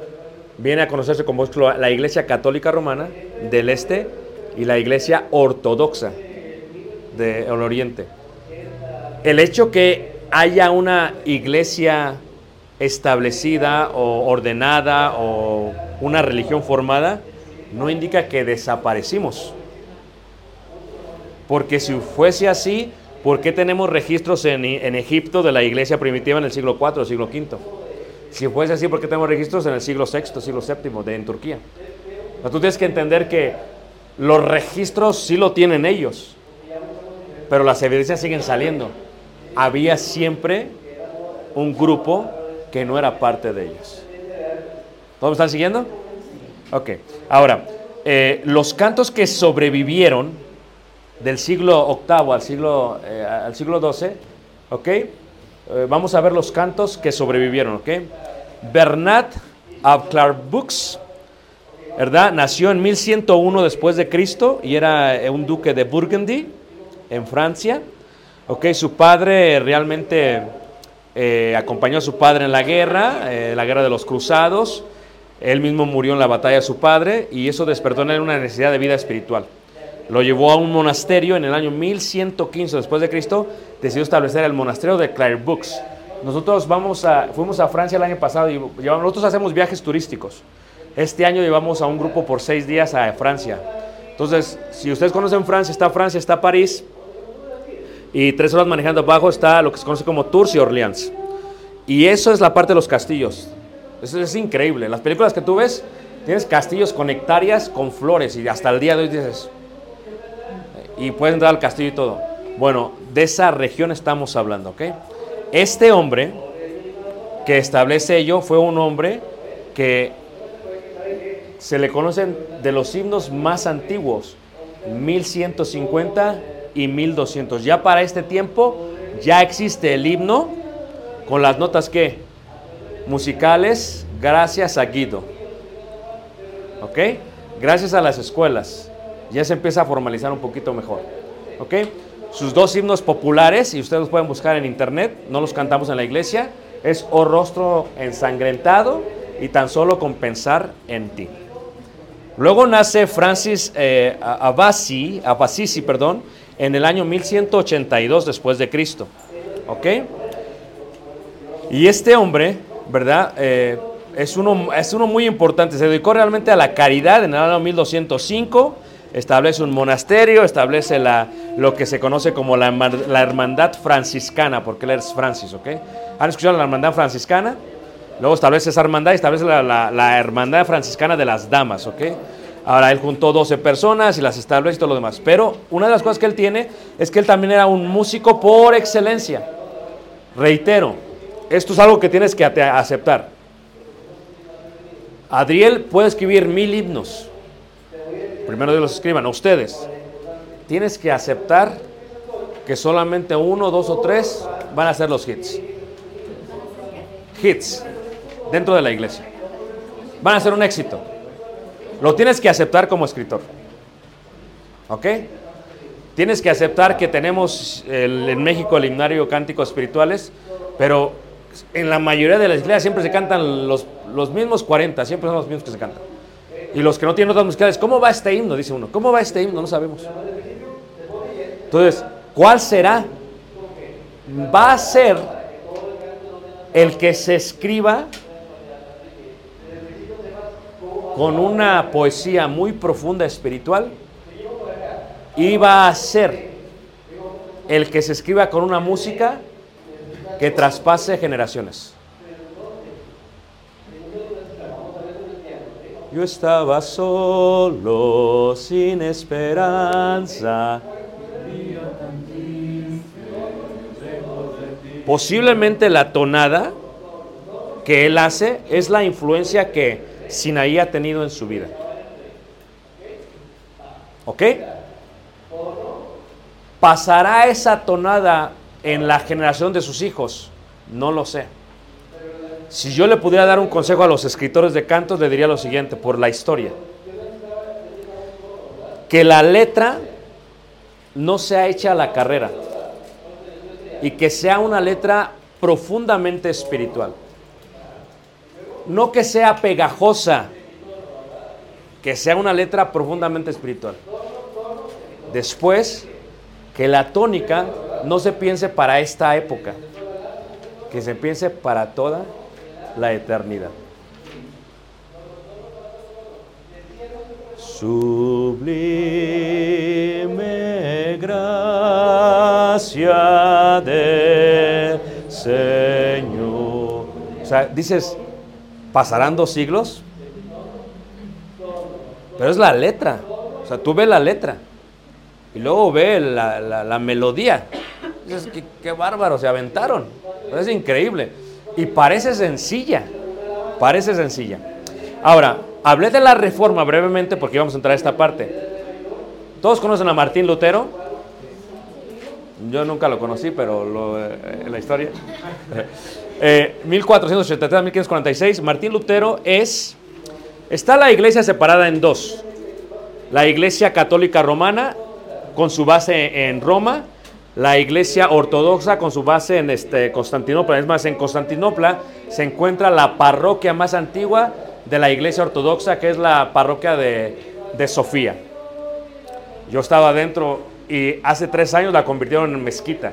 Speaker 2: viene a conocerse como la iglesia católica romana del este y la iglesia ortodoxa del oriente. El hecho que haya una iglesia establecida o ordenada o una religión formada no indica que desaparecimos. Porque si fuese así, ¿por qué tenemos registros en, Egipto de la iglesia primitiva en el siglo IV siglo V? Si fuese así, ¿por qué tenemos registros en el siglo VI, siglo VII de, en Turquía? Tú tienes que entender que los registros sí lo tienen ellos, pero las evidencias siguen saliendo. Había siempre un grupo que no era parte de ellos. ¿Todos me están siguiendo? Ok. Ahora, eh, los cantos que sobrevivieron del siglo VIII al siglo, eh, al siglo XII, ¿ok? Eh, vamos a ver los cantos que sobrevivieron, ¿ok? Bernat Bux, ¿verdad? Nació en 1101 después de Cristo y era eh, un duque de Burgundy, en Francia. ¿Ok? Su padre realmente eh, acompañó a su padre en la guerra, eh, la guerra de los cruzados. Él mismo murió en la batalla de su padre y eso despertó en él una necesidad de vida espiritual. Lo llevó a un monasterio en el año 1115 después de Cristo, decidió establecer el monasterio de Clairvaux. Nosotros vamos a, fuimos a Francia el año pasado y nosotros hacemos viajes turísticos. Este año llevamos a un grupo por seis días a Francia. Entonces, si ustedes conocen Francia, está Francia, está París, y tres horas manejando abajo está lo que se conoce como Tours y Orleans. Y eso es la parte de los castillos. Eso es increíble. Las películas que tú ves, tienes castillos con hectáreas, con flores, y hasta el día de hoy dices, y puedes entrar al castillo y todo. Bueno, de esa región estamos hablando, ¿ok? Este hombre que establece ello fue un hombre que se le conocen de los himnos más antiguos, 1150 y 1200. Ya para este tiempo ya existe el himno con las notas que musicales gracias a Guido. ¿Ok? Gracias a las escuelas. Ya se empieza a formalizar un poquito mejor. ¿Ok? Sus dos himnos populares, y ustedes los pueden buscar en internet, no los cantamos en la iglesia, es O rostro ensangrentado y tan solo con pensar en ti. Luego nace Francis eh, Abasi, Abasisi, perdón, en el año 1182 después de Cristo. ¿Ok? Y este hombre, ¿verdad? Eh, es, uno, es uno muy importante. Se dedicó realmente a la caridad en el año 1205. Establece un monasterio, establece la, lo que se conoce como la, herma- la hermandad franciscana, porque él es Francis, ¿ok? ¿Han escuchado la hermandad franciscana? Luego establece esa hermandad y establece la, la- hermandad franciscana de las damas, ¿ok? Ahora él juntó 12 personas y las establece y todo lo demás. Pero una de las cosas que él tiene es que él también era un músico por excelencia. Reitero, esto es algo que tienes que aceptar. Adriel puede escribir mil himnos. Primero Dios los escriban, a ustedes. Tienes que aceptar que solamente uno, dos o tres van a ser los hits. Hits dentro de la iglesia. Van a ser un éxito. Lo tienes que aceptar como escritor. ¿Ok? Tienes que aceptar que tenemos en México el himnario cánticos espirituales, pero en la mayoría de las iglesias siempre se cantan los, los mismos 40, siempre son los mismos que se cantan. Y los que no tienen notas musicales, ¿cómo va este himno? Dice uno. ¿Cómo va este himno? No sabemos. Entonces, ¿cuál será? Va a ser el que se escriba con una poesía muy profunda espiritual va a ser el que se escriba con una música que traspase generaciones. Yo estaba solo, sin esperanza. Posiblemente la tonada que él hace es la influencia que Sinaí ha tenido en su vida. ¿Ok? ¿Pasará esa tonada en la generación de sus hijos? No lo sé. Si yo le pudiera dar un consejo a los escritores de cantos, le diría lo siguiente, por la historia. Que la letra no sea hecha a la carrera y que sea una letra profundamente espiritual. No que sea pegajosa, que sea una letra profundamente espiritual. Después, que la tónica no se piense para esta época, que se piense para toda la eternidad. Sublime gracia del Señor. O sea, dices, ¿pasarán dos siglos? Pero es la letra. O sea, tú ves la letra. Y luego ve la, la- melodía. Dices, qué, bárbaro, se aventaron. Es increíble. Y parece sencilla. Parece sencilla. Ahora, hablé de la reforma brevemente porque íbamos a entrar a esta parte. ¿Todos conocen a Martín Lutero? Yo nunca lo conocí, pero lo, eh, la historia. Eh, 1483 1546, Martín Lutero es. Está la iglesia separada en dos. La iglesia católica romana, con su base en Roma, la iglesia ortodoxa con su base en este, Constantinopla. Es más, en Constantinopla se encuentra la parroquia más antigua de la iglesia ortodoxa, que es la parroquia de, de Sofía. Yo estaba adentro y hace tres años la convirtieron en mezquita.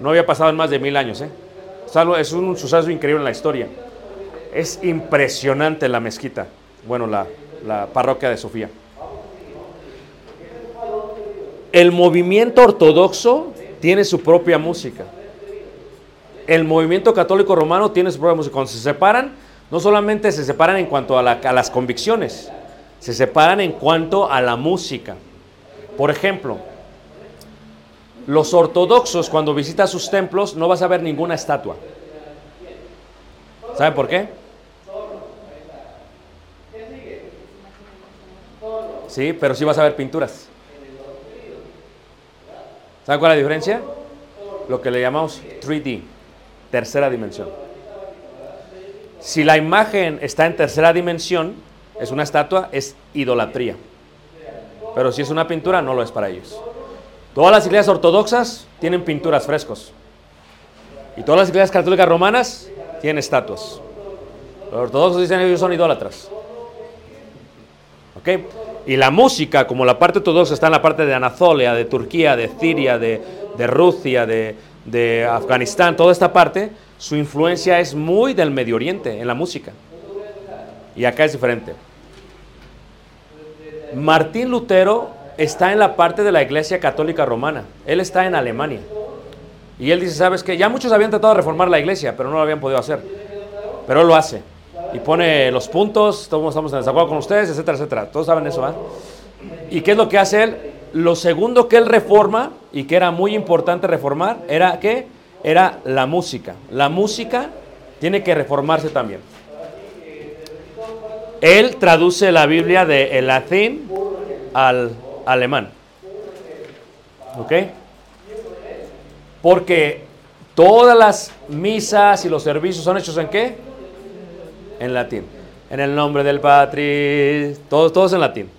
Speaker 2: No había pasado en más de mil años. ¿eh? Es, un suceso increíble en la historia. Es impresionante la mezquita. Bueno, la, la parroquia de Sofía. El movimiento ortodoxo tiene su propia música. El movimiento católico romano tiene su propia música. Cuando se separan, no solamente se separan en cuanto a, a las convicciones, se separan en cuanto a la música. Por ejemplo, los ortodoxos cuando visitas sus templos no vas a ver ninguna estatua. ¿Saben por qué? Sí, pero sí vas a ver pinturas. ¿Saben cuál es la diferencia? Lo que le llamamos 3D, tercera dimensión. Si la imagen está en tercera dimensión, es una estatua, es idolatría. Pero si es una pintura, no lo es para ellos. Todas las iglesias ortodoxas tienen pinturas frescos. Y todas las iglesias católicas romanas tienen estatuas. Los ortodoxos dicen que ellos son idólatras. ¿Ok? Y la música, como la parte ortodoxa está en la parte de Anatolia, de Turquía, de Siria, de, de Rusia, de, de Afganistán, toda esta parte, su influencia es muy del Medio Oriente en la música. Y acá es diferente. Martín Lutero está en la parte de la Iglesia Católica Romana. Él está en Alemania. Y él dice, ¿sabes qué? Ya muchos habían tratado de reformar la iglesia, pero no lo habían podido hacer. Pero él lo hace. Y pone los puntos, todos estamos en desacuerdo con ustedes, etcétera, etcétera. Todos saben eso, ¿ah? ¿Y qué es lo que hace él? Lo segundo que él reforma, y que era muy importante reformar, era ¿qué? Era la música. La música tiene que reformarse también. Él traduce la Biblia del latín al alemán. ¿Ok? Porque todas las misas y los servicios son hechos en qué? En latín. En el nombre del Patri, todos, todos en latín.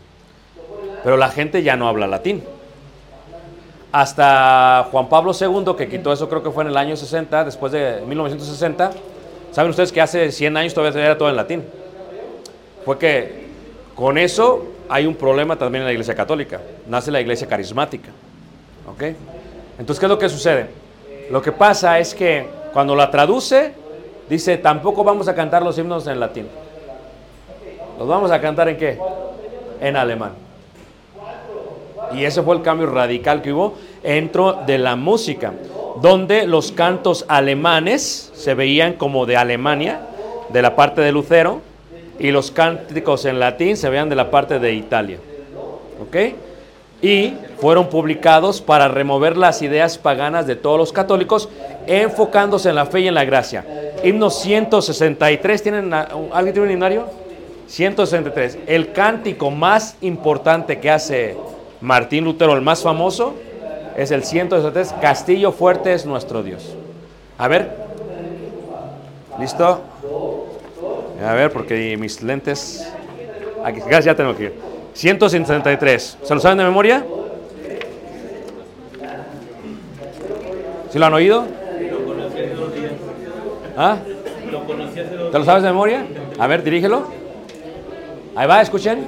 Speaker 2: Pero la gente ya no habla latín. Hasta Juan Pablo II, que quitó eso creo que fue en el año 60, después de 1960. Saben ustedes que hace 100 años todavía era todo en latín. Fue que con eso hay un problema también en la iglesia católica. Nace la iglesia carismática. ¿Ok? Entonces, ¿qué es lo que sucede? Lo que pasa es que cuando la traduce, dice, tampoco vamos a cantar los himnos en latín. ¿Los vamos a cantar en qué? En alemán. Y ese fue el cambio radical que hubo dentro de la música, donde los cantos alemanes se veían como de Alemania, de la parte de Lucero, y los cánticos en latín se veían de la parte de Italia. ¿Ok? Y fueron publicados para remover las ideas paganas de todos los católicos, enfocándose en la fe y en la gracia. Himno 163, ¿tienen, ¿alguien tiene un himnario? 163. El cántico más importante que hace Martín Lutero, el más famoso, es el 163, Castillo fuerte es nuestro Dios. A ver. ¿Listo? A ver, porque mis lentes... Aquí, ya tengo que ir. 163. ¿Se lo saben de memoria? ¿Sí lo han oído? ¿Ah? ¿Te lo sabes de memoria? A ver, dirígelo. Ahí va, escuchen.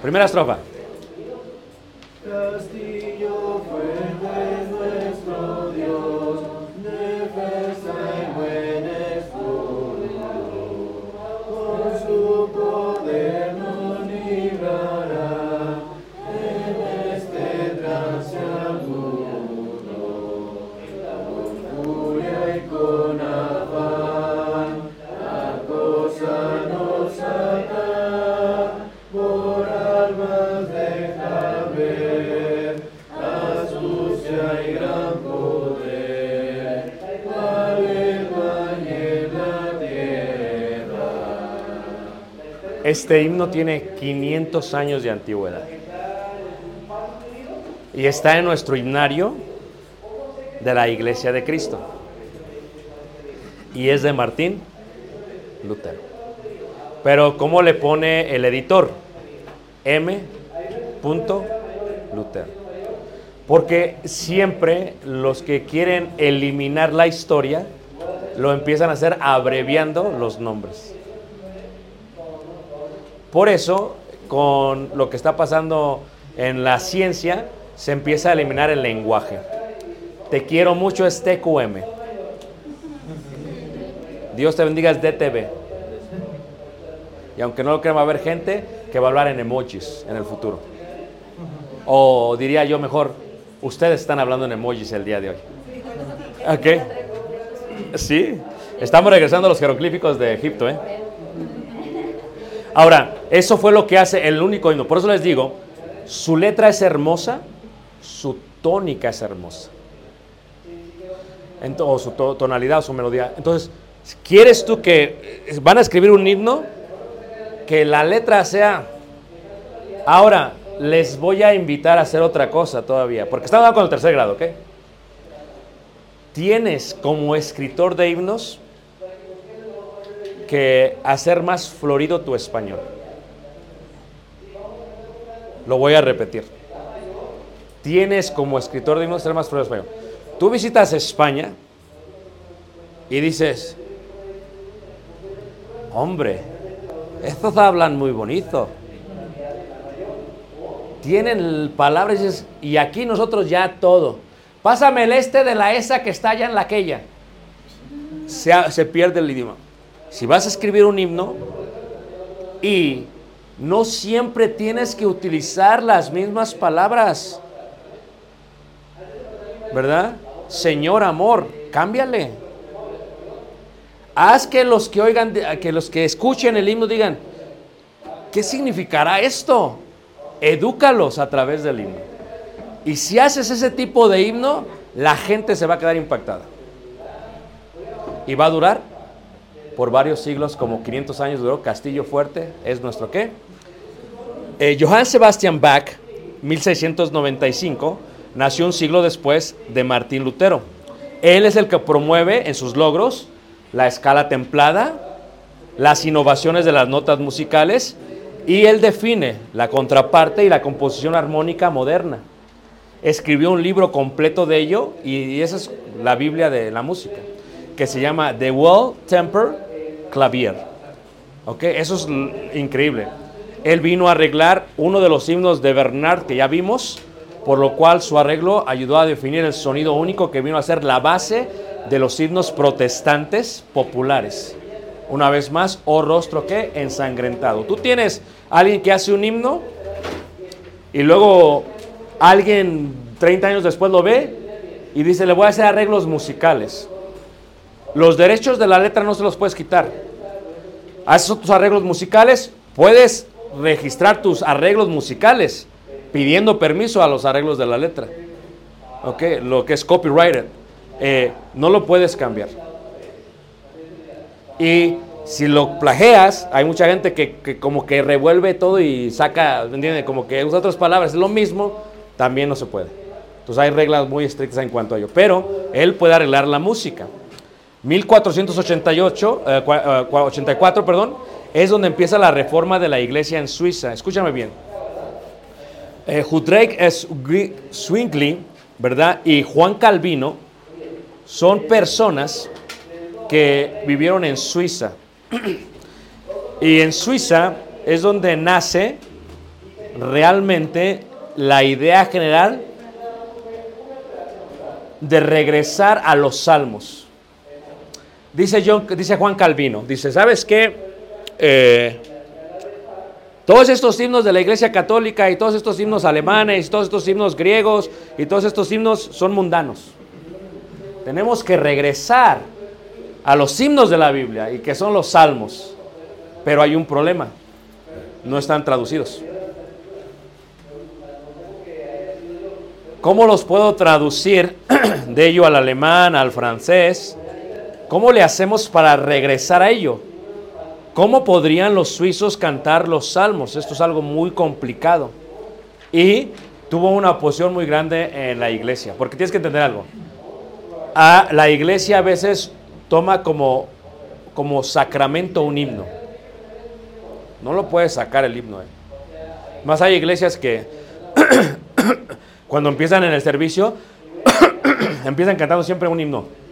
Speaker 2: Primera estrofa.
Speaker 4: Este
Speaker 2: himno tiene 500 años de antigüedad. Y está en nuestro himnario de la Iglesia de Cristo. Y es de Martín Lutero. Pero ¿cómo le pone el editor? M. Lutero. Porque siempre los que quieren eliminar la historia lo empiezan a hacer abreviando los nombres. Por eso, con lo que está pasando en la ciencia, se empieza a eliminar el lenguaje. Te quiero mucho es TQM. Dios te bendiga es DTV. Y aunque no lo crean, va a haber gente que va a hablar en emojis en el futuro. O diría yo mejor, ustedes están hablando en emojis el día de hoy. ¿Ok? Sí, estamos regresando a los jeroglíficos de Egipto, ¿eh? Ahora, eso fue lo que hace el único himno. Por eso les digo, su letra es hermosa, su tónica es hermosa. O su to- tonalidad o su melodía. Entonces, ¿quieres tú que eh, van a escribir un himno? Que la letra sea... Ahora, les voy a invitar a hacer otra cosa todavía, porque estamos con el tercer grado, ¿ok? Tienes como escritor de himnos que hacer más florido tu español. Lo voy a repetir. Tienes como escritor de himnos hacer más florido tu español. Tú visitas España y dices, hombre, estos hablan muy bonito. Tienen palabras y aquí nosotros ya todo. Pásame el este de la esa que está allá en la aquella. Se, se pierde el idioma. Si vas a escribir un himno y no siempre tienes que utilizar las mismas palabras, ¿verdad? Señor amor, cámbiale. Haz que los que oigan, que los que escuchen el himno digan, ¿qué significará esto? Edúcalos a través del himno. Y si haces ese tipo de himno, la gente se va a quedar impactada. Y va a durar por varios siglos, como 500 años duró. Castillo Fuerte es nuestro qué. Eh, Johann Sebastian Bach, 1695, nació un siglo después de Martín Lutero. Él es el que promueve en sus logros la escala templada, las innovaciones de las notas musicales y él define la contraparte y la composición armónica moderna. Escribió un libro completo de ello y esa es la Biblia de la música, que se llama The Well Temper Clavier. ¿Ok? Eso es increíble. Él vino a arreglar uno de los himnos de Bernard que ya vimos, por lo cual su arreglo ayudó a definir el sonido único que vino a ser la base de los himnos protestantes populares. Una vez más, oh rostro que ensangrentado. Tú tienes a alguien que hace un himno y luego alguien 30 años después lo ve y dice, le voy a hacer arreglos musicales. Los derechos de la letra no se los puedes quitar. Haces tus arreglos musicales, puedes registrar tus arreglos musicales pidiendo permiso a los arreglos de la letra. ¿Ok? Lo que es copyrighted. Eh, no lo puedes cambiar. Y si lo plagias, hay mucha gente que, como que revuelve todo y saca, ¿me entiende? Como que usa otras palabras, es lo mismo, también no se puede. Entonces hay reglas muy estrictas en cuanto a ello. Pero él puede arreglar la música. 1488, eh, eh, cua- 84, perdón, es donde empieza la reforma de la iglesia en Suiza. Escúchame bien. Eh, Swingli, Zwingli, ¿verdad? Y Juan Calvino son personas que vivieron en Suiza. y en Suiza es donde nace realmente la idea general de regresar a los salmos. Dice, John, dice Juan Calvino, dice, ¿sabes qué? Eh, todos estos himnos de la Iglesia Católica y todos estos himnos alemanes, y todos estos himnos griegos y todos estos himnos son mundanos. Tenemos que regresar a los himnos de la Biblia y que son los salmos. Pero hay un problema, no están traducidos. ¿Cómo los puedo traducir <clears throat> de ello al alemán, al francés? ¿Cómo le hacemos para regresar a ello? ¿Cómo podrían los suizos cantar los salmos? Esto es algo muy complicado. Y tuvo una oposición muy grande en la iglesia, porque tienes que entender algo. A la iglesia a veces toma como, como sacramento un himno. No lo puedes sacar el himno. eh. Más hay iglesias que <coughs> cuando empiezan en el servicio, <coughs> empiezan cantando siempre un himno.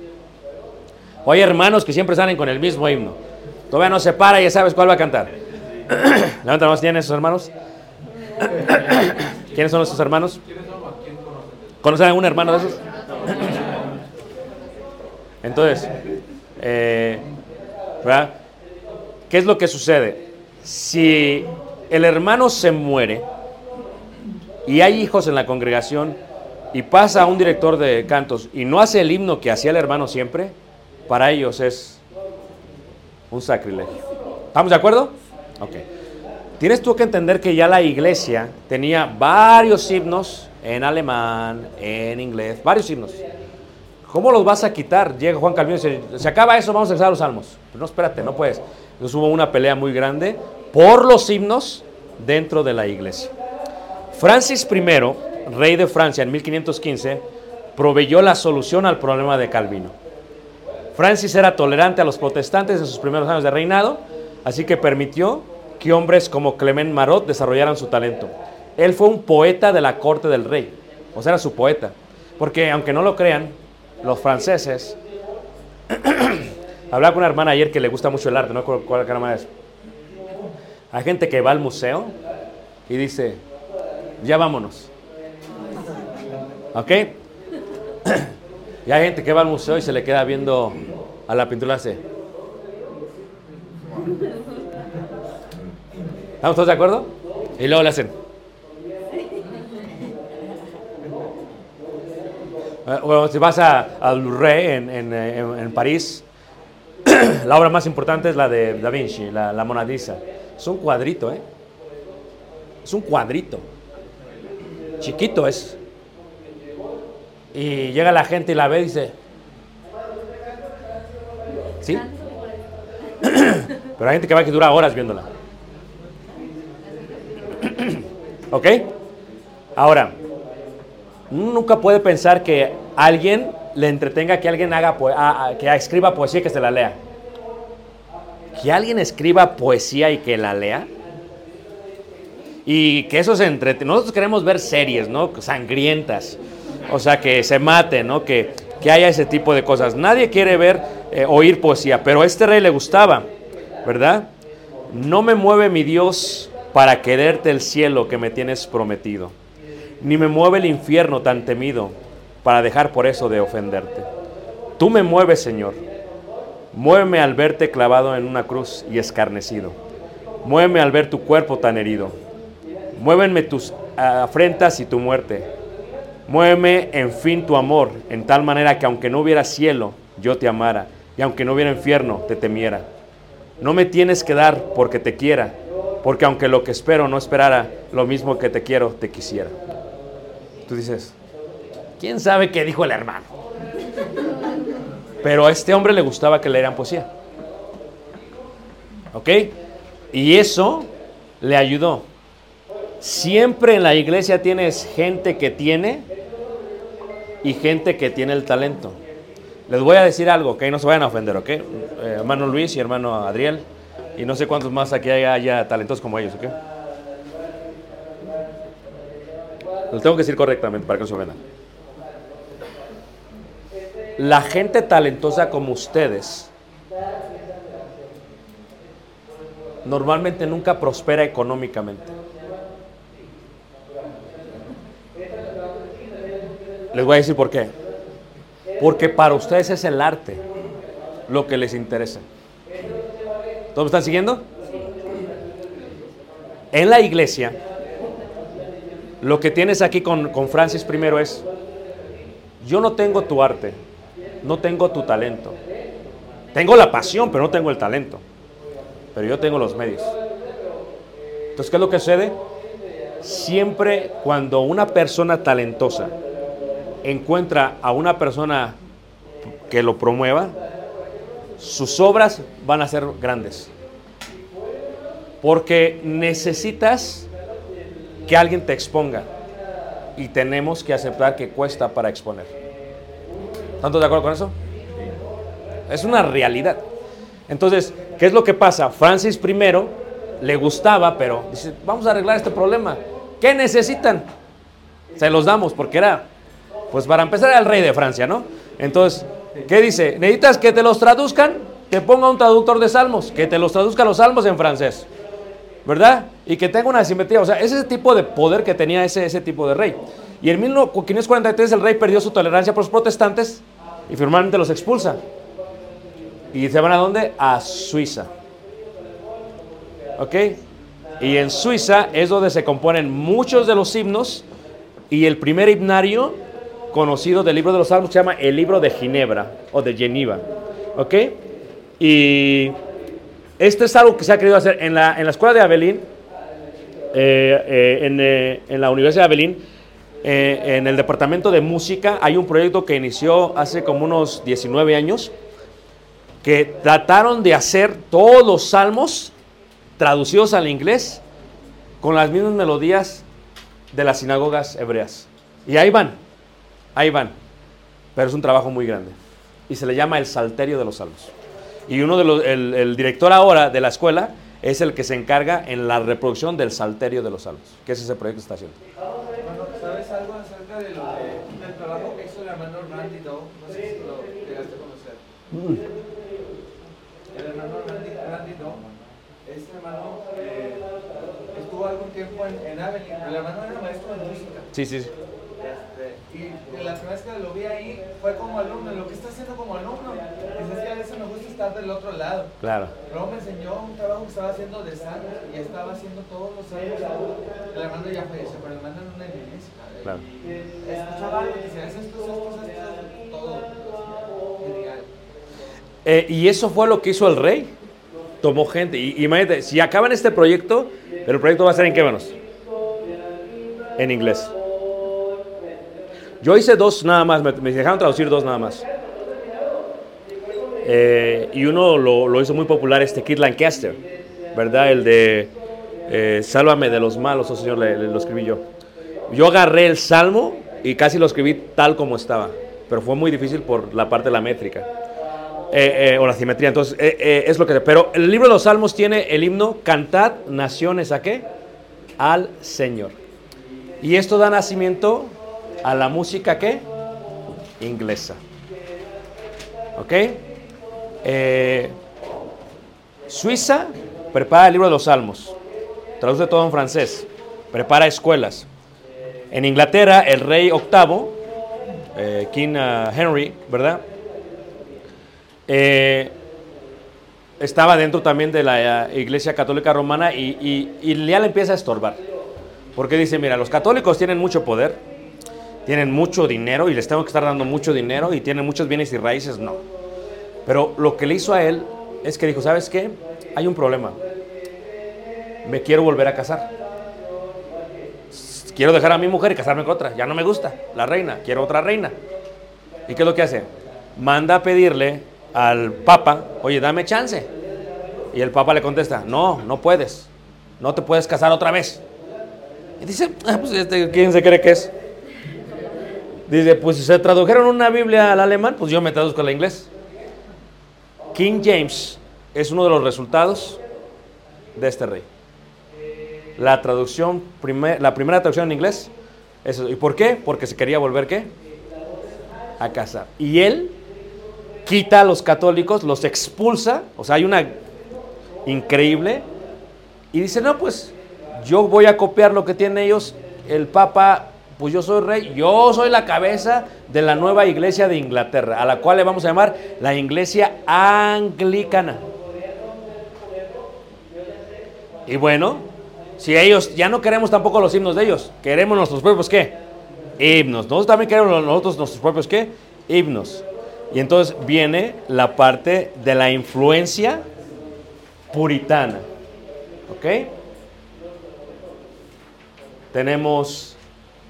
Speaker 2: O hay hermanos que siempre salen con el mismo himno. Todavía no se para y ya sabes cuál va a cantar. <clears throat> Levanta mano, ¿tienen esos hermanos? <clears throat> ¿Quiénes son esos hermanos? ¿Conocen a algún hermano de esos? <clears throat> Entonces, eh, ¿verdad? ¿qué es lo que sucede? Si el hermano se muere y hay hijos en la congregación y pasa un director de cantos y no hace el himno que hacía el hermano siempre, para ellos es un sacrilegio. ¿Estamos de acuerdo? Ok. Tienes tú que entender que ya la iglesia tenía varios himnos en alemán, en inglés, varios himnos. ¿Cómo los vas a quitar? Llega Juan Calvino y dice, se acaba eso, vamos a empezar los salmos. Pero no, espérate, no puedes. Entonces hubo una pelea muy grande por los himnos dentro de la iglesia. Francis I, rey de Francia en 1515, proveyó la solución al problema de Calvino. Francis era tolerante a los protestantes en sus primeros años de reinado, así que permitió que hombres como Clement Marot desarrollaran su talento. Él fue un poeta de la corte del rey, o sea, era su poeta. Porque aunque no lo crean, los franceses... <clears throat> Hablaba con una hermana ayer que le gusta mucho el arte, no recuerdo cuál hermana es. Hay gente que va al museo y dice, ya vámonos. ¿Ok? <clears throat> Y hay gente que va al museo y se le queda viendo a la pintura así. ¿Estamos todos de acuerdo? Y luego le hacen. Bueno, si vas a- al Louvre en, en, en- en París, <clears throat> la obra más importante es la de Da Vinci, la, la Mona Lisa. Es un cuadrito, ¿eh? Es un cuadrito. Chiquito es. Y llega la gente y la ve y dice, ¿sí? <coughs> Pero hay gente que va que dura horas viéndola. <coughs> ¿Ok? Ahora, uno nunca puede pensar que alguien le entretenga que alguien haga a- a- que escriba poesía y que se la lea. Que alguien escriba poesía y que la lea. Y que eso se entrete. Nosotros queremos ver series, ¿no? Sangrientas. O sea, que se maten, ¿no? Que, que haya ese tipo de cosas. Nadie quiere ver, eh, oír poesía, pero a este rey le gustaba, ¿verdad? No me mueve mi Dios para quererte el cielo que me tienes prometido, ni me mueve el infierno tan temido para dejar por eso de ofenderte. Tú me mueves, Señor. Muéveme al verte clavado en una cruz y escarnecido. Muéveme al ver tu cuerpo tan herido. Muévenme tus afrentas y tu muerte. Muéveme, en fin, tu amor, en tal manera que aunque no hubiera cielo, yo te amara, y aunque no hubiera infierno, te temiera. No me tienes que dar porque te quiera, porque aunque lo que espero no esperara lo mismo que te quiero, te quisiera. Tú dices, ¿quién sabe qué dijo el hermano? Pero a este hombre le gustaba que leeran poesía. ¿Ok? Y eso le ayudó. Siempre en la iglesia tienes gente que tiene y gente que tiene el talento. Les voy a decir algo, ¿ok? No se vayan a ofender, ¿ok? Eh, hermano Luis y hermano Adriel. Y no sé cuántos más aquí haya, haya talentos como ellos, ¿ok? Lo tengo que decir correctamente para que no se ofendan. La gente talentosa como ustedes normalmente nunca prospera económicamente. Les voy a decir por qué. Porque para ustedes es el arte lo que les interesa. ¿Todos me están siguiendo? En la iglesia, lo que tienes aquí con, con Francis primero es, yo no tengo tu arte, no tengo tu talento. Tengo la pasión, pero no tengo el talento. Pero yo tengo los medios. Entonces, ¿qué es lo que sucede? Siempre cuando una persona talentosa encuentra a una persona que lo promueva, sus obras van a ser grandes. Porque necesitas que alguien te exponga. Y tenemos que aceptar que cuesta para exponer. ¿Están todos de acuerdo con eso? Es una realidad. Entonces, ¿qué es lo que pasa? Francis I le gustaba, pero dice, vamos a arreglar este problema. ¿Qué necesitan? Se los damos, porque era, pues para empezar el rey de Francia, ¿no? Entonces, ¿qué dice? ¿Necesitas que te los traduzcan? Que ponga un traductor de salmos, que te los traduzca los salmos en francés. ¿verdad? Y que tenga una simetría. O sea, ese es el tipo de poder que tenía ese, ese tipo de rey. Y en 1543 el rey perdió su tolerancia por los protestantes y finalmente los expulsa. ¿Y se van a dónde? A Suiza. ¿Ok? Y en Suiza es donde se componen muchos de los himnos y el primer himnario conocido del libro de los Salmos se llama el libro de Ginebra o de Geneva. ¿Ok? Y esto es algo que se ha querido hacer en la, en la escuela de Abelín, eh, eh, en, eh, en la Universidad de Abelín, en el departamento de música, hay un proyecto que inició hace como unos 19 años, que trataron de hacer todos los salmos traducidos al inglés con las mismas melodías de las sinagogas hebreas. Y ahí van, ahí van. Pero es un trabajo muy grande. Y se le llama el Salterio de los Salmos. Y uno de los, el, el director ahora de la escuela es el que se encarga en la reproducción del Salterio de los Salmos, que es ese proyecto que está haciendo.
Speaker 3: ¿sabes algo acerca del, de- del trabajo que hizo el hermano Randy Doe? No sé si lo llegaste a conocer. El hermano Randy, Doe, este hermano eh, estuvo algún tiempo en, en. El hermano era maestro de música.
Speaker 2: Sí, sí, sí.
Speaker 3: Este, y la primera vez que lo vi ahí fue como alumno. Lo que está haciendo como alumno, dice, es que a veces me gusta estar del otro lado.
Speaker 2: Claro.
Speaker 3: Luego me enseñó un trabajo que estaba haciendo de salmos y estaba haciendo todos los salmos. El hermano ya falleció, pero el hermano en una iglesia.
Speaker 2: Claro.
Speaker 3: Escuchaba algo y decía, es esto, es esto, es esto, todo. Genial.
Speaker 2: Eh, y eso fue lo que hizo el rey. Tomó gente. Y y imagínate, si acaban este proyecto, el proyecto va a ser en qué manos? En inglés. Yo hice dos nada más, me, dejaron traducir dos nada más. Eh, y uno lo, hizo muy popular, este Kid Lancaster, ¿verdad? El de eh, Sálvame de los malos, oh Señor, le- lo escribí yo. Yo agarré el salmo y casi lo escribí tal como estaba, pero fue muy difícil por la parte de la métrica. Eh, o la simetría. Entonces, es lo que. Pero el libro de los Salmos tiene el himno Cantad naciones a qué? Al Señor. Y esto da nacimiento a la música qué? Inglesa. ¿Ok? Eh, Suiza prepara el libro de los Salmos. Traduce todo en francés. Prepara escuelas. En Inglaterra, el rey octavo, eh, King ah, Henry, ¿verdad? Eh, estaba dentro también de la eh, Iglesia Católica Romana y, y- y ya le empieza a estorbar. Porque dice, mira, los católicos tienen mucho poder, tienen mucho dinero y les tengo que estar dando mucho dinero y tienen muchos bienes y raíces, no. Pero lo que le hizo a él es que dijo, ¿sabes qué? Hay un problema. Me quiero volver a casar. Quiero dejar a mi mujer y casarme con otra. Ya no me gusta. La reina. Quiero otra reina. ¿Y qué es lo que hace? Manda a pedirle al Papa, oye, dame chance. Y el Papa le contesta, no, no puedes. No te puedes casar otra vez. Y dice, "Ah, pues este, ¿quién se cree que es? Dice, pues si se tradujeron una Biblia al alemán, pues yo me traduzco al inglés. King James es uno de los resultados de este rey. La traducción, primer- la primera traducción en inglés. Eso. ¿Y por qué? Porque se quería volver qué? A casar. Y él quita a los católicos, los expulsa. O sea, hay una increíble. Y dice, no, pues yo voy a copiar lo que tienen ellos. El Papa, pues yo soy rey, yo soy la cabeza de la nueva iglesia de Inglaterra, a la cual le vamos a llamar la iglesia anglicana. Y bueno, si ellos ya no queremos tampoco los himnos de ellos, queremos nuestros propios qué? Himnos. Nosotros también queremos nosotros nuestros propios qué? Himnos. Y entonces viene la parte de la influencia puritana. ¿Ok? Tenemos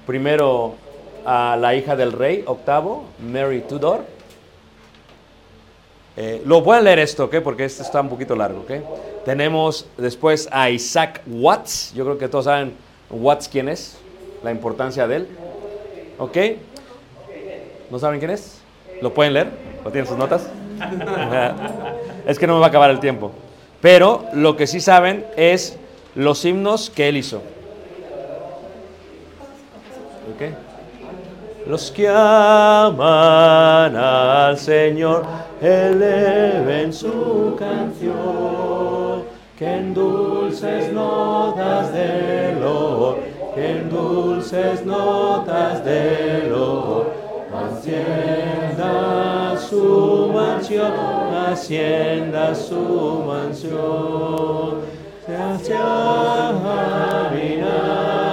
Speaker 2: primero a la hija del rey, octavo, Mary Tudor. Eh, lo pueden leer esto, ¿ok? Porque esto está un poquito largo, ¿ok? Tenemos después a Isaac Watts. Yo creo que todos saben Watts quién es, la importancia de él. ¿Ok? ¿No saben quién es? ¿Lo pueden leer? ¿Lo tienen sus notas? <laughs> es que no me va a acabar el tiempo. Pero lo que sí saben es los himnos que él hizo. Los que aman al Señor, eleven su canción. que en dulces notas de loor, que en dulces notas de loor, hacienda su mansión, hacienda su mansión. Hacia miramos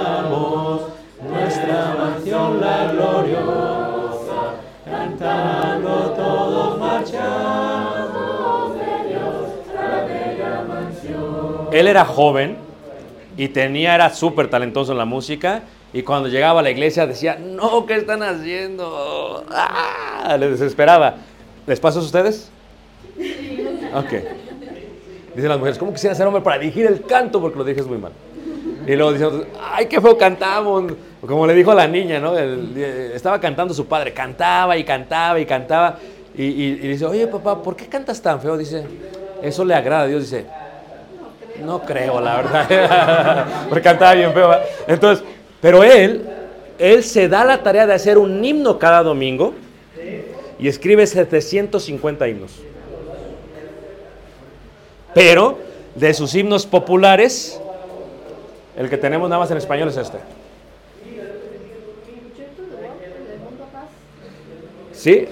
Speaker 2: la gloriosa, cantando todos marchamos de Dios a la bella mansión. Él era joven y tenía, era súper talentoso en la música. Y cuando llegaba a la iglesia decía, no, ¿qué están haciendo? ¡Ah! Le desesperaba. ¿Les pasa a ustedes? Ok. Dicen las mujeres, ¿cómo quisiera ser hombre para dirigir el canto? Porque lo dije muy mal. Y luego dicen, ay, qué feo cantamos. Como le dijo a la niña, ¿no? El- estaba cantando su padre, cantaba y cantaba y cantaba. Y, dice, oye, papá, ¿por qué cantas tan feo? Dice, eso le agrada a Dios. Dice, no creo, la verdad. <laughs> Porque cantaba bien feo. Entonces, pero él, él se da la tarea de hacer un himno cada domingo y escribe 750 himnos. Pero de sus himnos populares, el que tenemos nada más en español es este. Sí,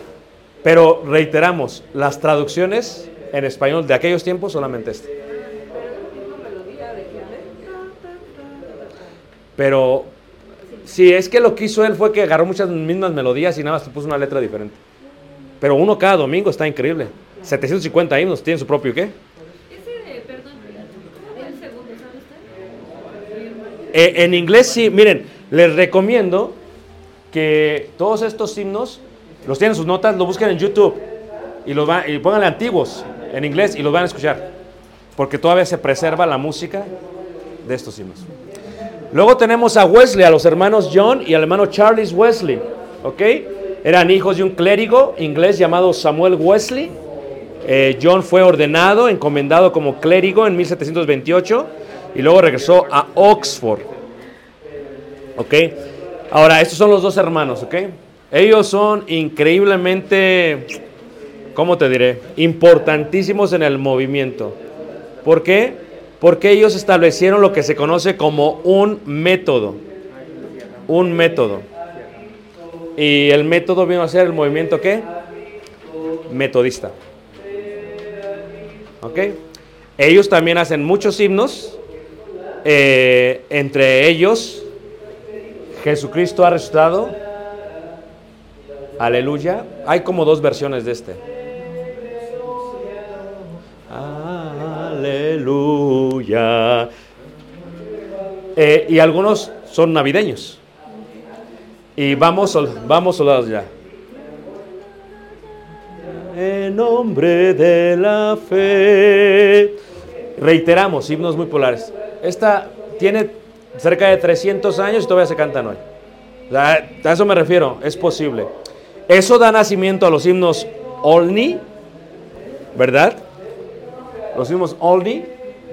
Speaker 2: pero reiteramos, las traducciones en español de aquellos tiempos solamente este. Pero sí, es que lo que hizo él fue que agarró muchas mismas melodías y nada más puso una letra diferente. Pero uno cada domingo está increíble. 750 himnos, tienen su propio qué?
Speaker 5: Ese, perdón, el segundo, ¿sabe usted?
Speaker 2: Eh, en inglés sí, miren, les recomiendo que todos estos himnos los tienen en sus notas, lo busquen en YouTube y los van, y pónganle antiguos en inglés y los van a escuchar, porque todavía se preserva la música de estos himnos. Luego tenemos a Wesley, a los hermanos John y al hermano Charles Wesley, ¿ok? Eran hijos de un clérigo inglés llamado Samuel Wesley. Eh, John fue ordenado, encomendado como clérigo en 1728 y luego regresó a Oxford. ¿Ok? Ahora, estos son los dos hermanos, ¿ok? Ellos son increíblemente, ¿cómo te diré? Importantísimos en el movimiento. ¿Por qué? Porque ellos establecieron lo que se conoce como un método. Un método. Y el método vino a ser el movimiento ¿qué? Metodista. ¿Ok? Ellos también hacen muchos himnos. eh, entre ellos, Jesucristo ha resucitado. Aleluya. Hay como dos versiones de este. Aleluya. Eh, y algunos son navideños. Y vamos, vamos soldados ya. En nombre de la fe. Reiteramos, himnos muy polares. Esta tiene cerca de 300 años y todavía se cantan hoy. A eso me refiero, es posible. Eso da nacimiento a los himnos Olney, ¿verdad? Los himnos Olney,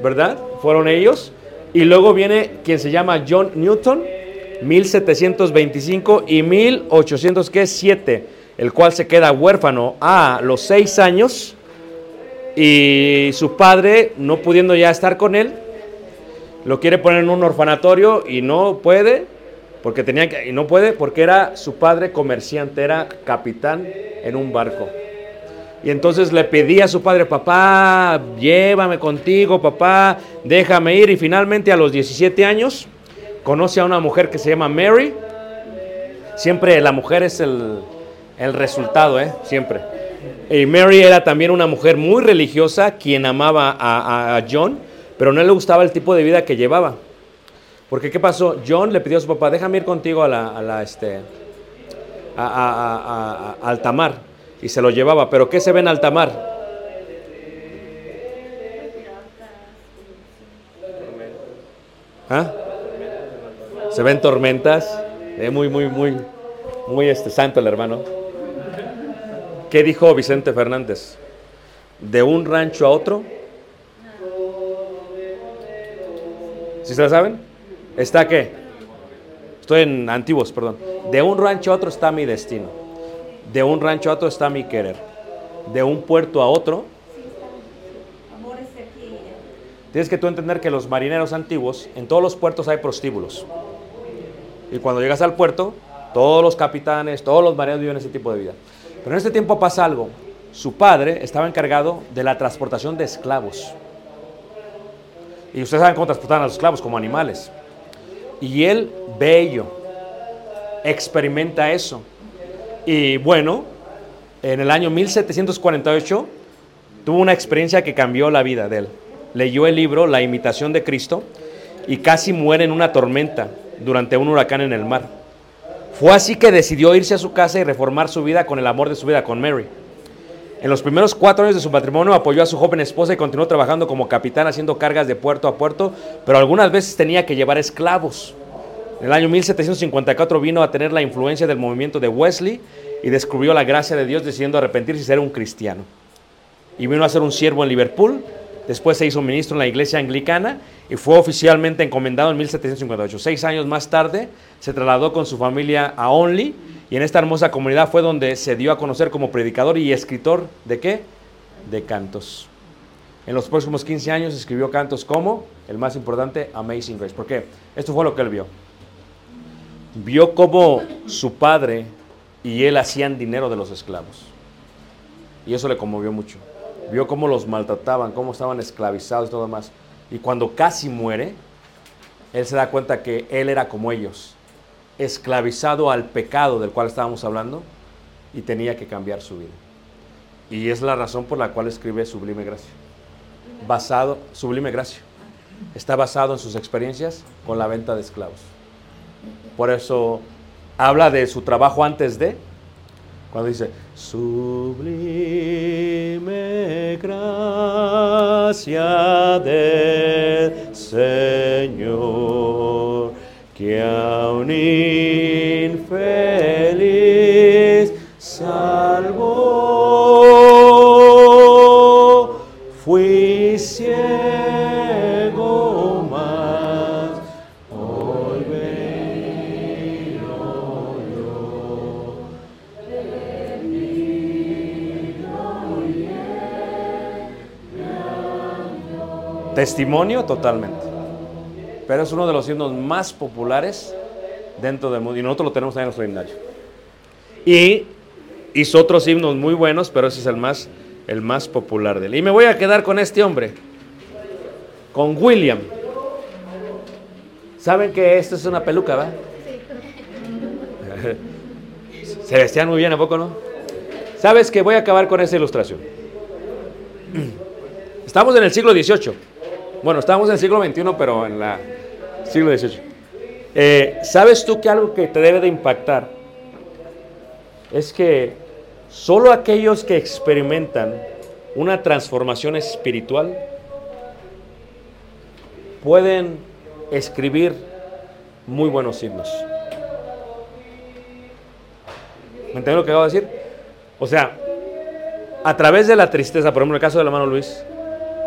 Speaker 2: ¿verdad? Fueron ellos. Y luego viene quien se llama John Newton, 1725 y 1807, el cual se queda huérfano a los seis años y su padre, no pudiendo ya estar con él, lo quiere poner en un orfanatorio y no puede, porque tenía que, y no puede porque era su padre comerciante, era capitán en un barco. Y entonces le pedía a su padre, papá, llévame contigo, papá, déjame ir. Y finalmente a los 17 años conoce a una mujer que se llama Mary. Siempre la mujer es el, el resultado, ¿eh? Siempre. Y Mary era también una mujer muy religiosa, quien amaba a, a- a John, pero no le gustaba el tipo de vida que llevaba. Porque ¿qué pasó? John le pidió a su papá, déjame ir contigo a la, a la, este, a, a- a- a- a alta mar. Y se lo llevaba. ¿Pero qué se ve en alta mar? ¿Ah? Se ven tormentas. Eh, muy, muy, muy, muy este, santo el hermano. ¿Qué dijo Vicente Fernández? De un rancho a otro. ¿Sí se la saben? ¿Está qué? Estoy en antiguos, perdón. De un rancho a otro está mi destino. De un rancho a otro está mi querer. De un puerto a otro. Tienes que tú entender que los marineros antiguos, en todos los puertos hay prostíbulos. Y cuando llegas al puerto, todos los capitanes, todos los marineros viven ese tipo de vida. Pero en este tiempo pasa algo. Su padre estaba encargado de la transportación de esclavos. Y ustedes saben cómo transportaban a los esclavos, como animales. Y él ve ello, experimenta eso. Y bueno, en el año 1748 tuvo una experiencia que cambió la vida de él. Leyó el libro La imitación de Cristo y casi muere en una tormenta durante un huracán en el mar. Fue así que decidió irse a su casa y reformar su vida con el amor de su vida, con Mary. En los primeros cuatro años de su matrimonio apoyó a su joven esposa y continuó trabajando como capitán haciendo cargas de puerto a puerto, pero algunas veces tenía que llevar esclavos. En el año 1754 vino a tener la influencia del movimiento de Wesley y descubrió la gracia de Dios decidiendo arrepentirse y ser un cristiano. Y vino a ser un siervo en Liverpool, después se hizo ministro en la iglesia anglicana y fue oficialmente encomendado en 1758. Seis años más tarde se trasladó con su familia a Only y en esta hermosa comunidad fue donde se dio a conocer como predicador y escritor de qué? De cantos. En los próximos 15 años escribió cantos como, el más importante, Amazing Grace. ¿Por qué? Esto fue lo que él vio. Vio cómo su padre y él hacían dinero de los esclavos. Y eso le conmovió mucho. Vio cómo los maltrataban, cómo estaban esclavizados y todo demás. Y cuando casi muere, él se da cuenta que él era como ellos, esclavizado al pecado del cual estábamos hablando y tenía que cambiar su vida. Y es la razón por la cual escribe Sublime Gracia. Basado, Sublime Gracia. Está basado en sus experiencias con la venta de esclavos. Por eso habla de su trabajo antes de, cuando dice, sublime gracia del Señor, que a un infeliz salvó, Testimonio totalmente. Pero es uno de los himnos más populares dentro del mundo. Y nosotros lo tenemos ahí en nuestro himnario. Y hizo otros himnos muy buenos, pero ese es el más, el más popular de él. Y me voy a quedar con este hombre, con William. ¿Saben que esto es una peluca, va? Se vestían muy bien, ¿a poco no? ¿Sabes que voy a acabar con esa ilustración? <clears throat> Estamos en el siglo XVIII. Bueno, estamos en el siglo XXI, pero en el siglo XVIII. Eh, ¿Sabes tú que algo que te debe de impactar es que solo aquellos que experimentan una transformación espiritual pueden escribir muy buenos himnos? ¿Me entiendes lo que acabo de decir? O sea, a través de la tristeza, por ejemplo, el caso del hermano Luis,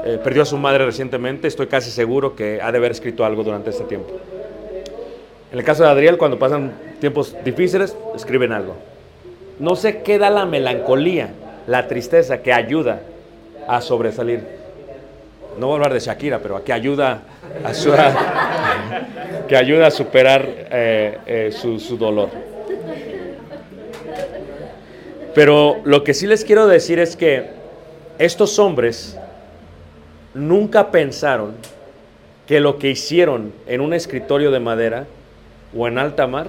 Speaker 2: eh, perdió a su madre recientemente, estoy casi seguro que ha de haber escrito algo durante este tiempo. En el caso de Adriel, cuando pasan tiempos difíciles, escriben algo. No se queda la melancolía, la tristeza que ayuda a sobresalir. No voy a hablar de Shakira, pero que ayuda a, <laughs> que ayuda a superar eh, eh, su dolor. Pero lo que sí les quiero decir es que estos hombres nunca pensaron que lo que hicieron en un escritorio de madera o en alta mar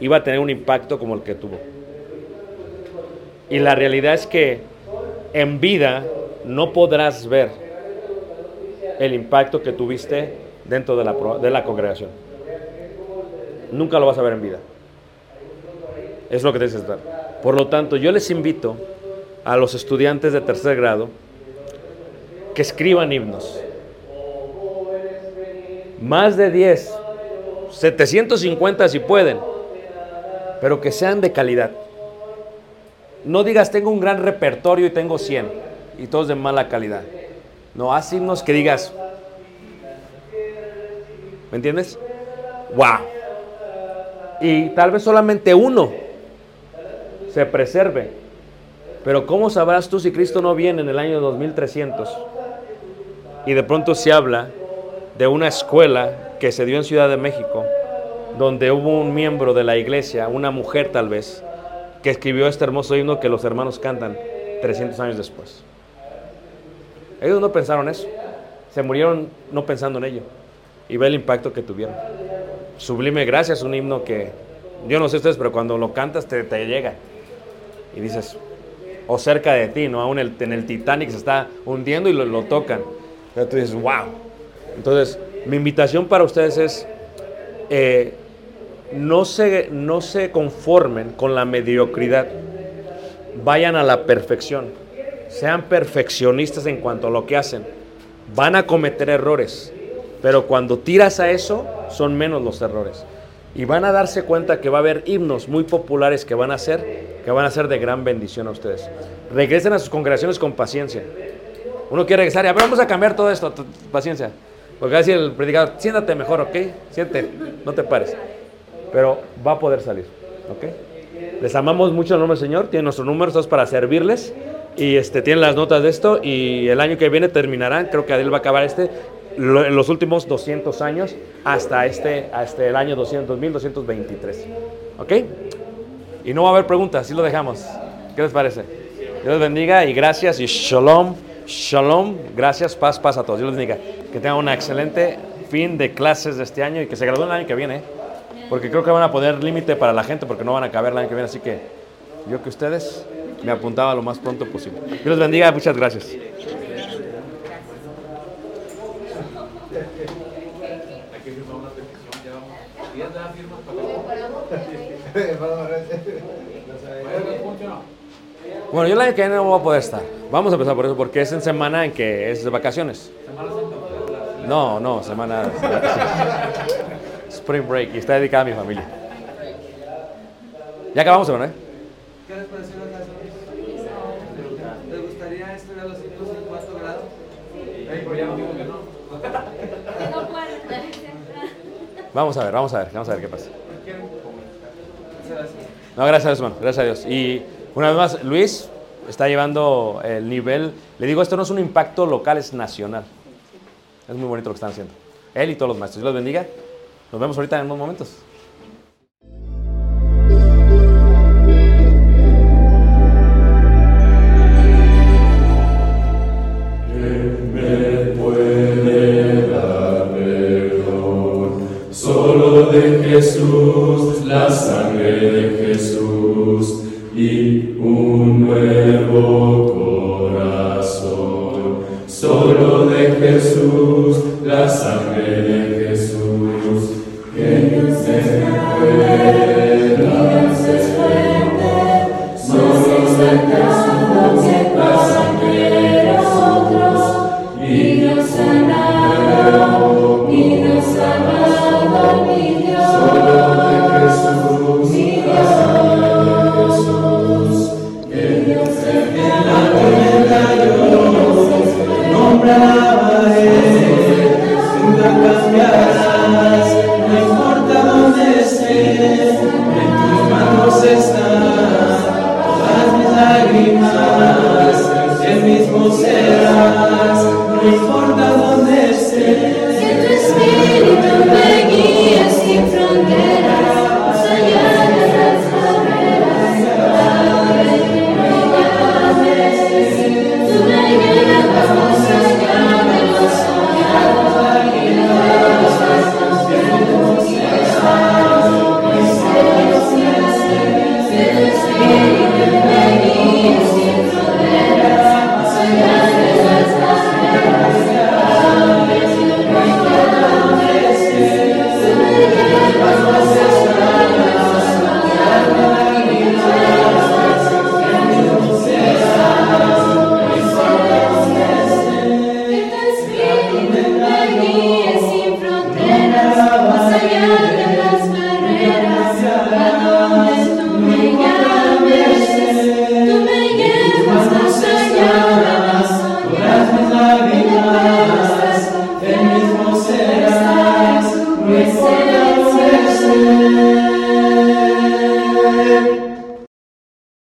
Speaker 2: iba a tener un impacto como el que tuvo. Y la realidad es que en vida no podrás ver el impacto que tuviste dentro de la, de la congregación. Nunca lo vas a ver en vida. Es lo que tienes que estar. Por lo tanto, yo les invito a los estudiantes de tercer grado que escriban himnos. Más de 10, 750 si pueden, pero que sean de calidad. No digas tengo un gran repertorio y tengo 100 y todos de mala calidad. No, haz himnos que digas, ¿me entiendes? ¡Wow! Y tal vez solamente uno se preserve. Pero ¿cómo sabrás tú si Cristo no viene en el año 2300? Y de pronto se habla de una escuela que se dio en Ciudad de México, donde hubo un miembro de la iglesia, una mujer tal vez, que escribió este hermoso himno que los hermanos cantan 300 años después. Ellos no pensaron eso, se murieron no pensando en ello y ve el impacto que tuvieron. Sublime Gracias, un himno que yo no sé ustedes, pero cuando lo cantas te, te llega y dices, o cerca de ti, ¿no? Aún el- en el Titanic se está hundiendo y lo, lo tocan. Dices, wow. Entonces, mi invitación para ustedes es, eh, no, se, no se conformen con la mediocridad, vayan a la perfección, sean perfeccionistas en cuanto a lo que hacen. Van a cometer errores, pero cuando tiras a eso, son menos los errores. Y van a darse cuenta que va a haber himnos muy populares que van a ser, que van a ser de gran bendición a ustedes. Regresen a sus congregaciones con paciencia. Uno quiere regresar y a ver, vamos a cambiar todo esto, paciencia. Porque va a decir el predicador, siéntate mejor, ¿ok? Siéntate, no te pares. Pero va a poder salir, ¿ok? Les amamos mucho el nombre del Señor, tienen nuestro número, estamos para servirles. Y este, tienen las notas de esto y el año que viene terminarán, creo que Adel va a acabar este, en los últimos 200 años hasta este, hasta el año 200, 2223. ¿Ok? Y no va a haber preguntas, así lo dejamos. ¿Qué les parece? Dios bendiga y gracias y shalom, shalom, gracias, paz, paz a todos. Dios les bendiga. Que tengan un excelente fin de clases de este año y que se gradúen el año que viene. ¿eh? Porque creo que van a poner límite para la gente porque no van a caber el año que viene. Así que yo que ustedes me apuntaba lo más pronto posible. Dios les bendiga, muchas gracias. <laughs> <laughs> Bueno, yo el año que viene no voy a poder estar. Vamos a empezar por eso, porque es en semana en que es de vacaciones. No, no, semana. Spring break y está dedicada a mi familia. Ya acabamos, ¿no?
Speaker 3: ¿Qué les pareció la clase? ¿Les gustaría estudiar los ciclos en cuarto grado? Ey, pero ya no digo que no.
Speaker 2: Vamos a ver, vamos a ver, vamos a ver qué pasa. No, gracias a Dios, hermano, gracias a Dios. Y una vez más, Luis está llevando el nivel. Le digo, esto no es un impacto local, es nacional. Es muy bonito lo que están haciendo. Él y todos los maestros. Dios los bendiga. Nos vemos ahorita en unos momentos.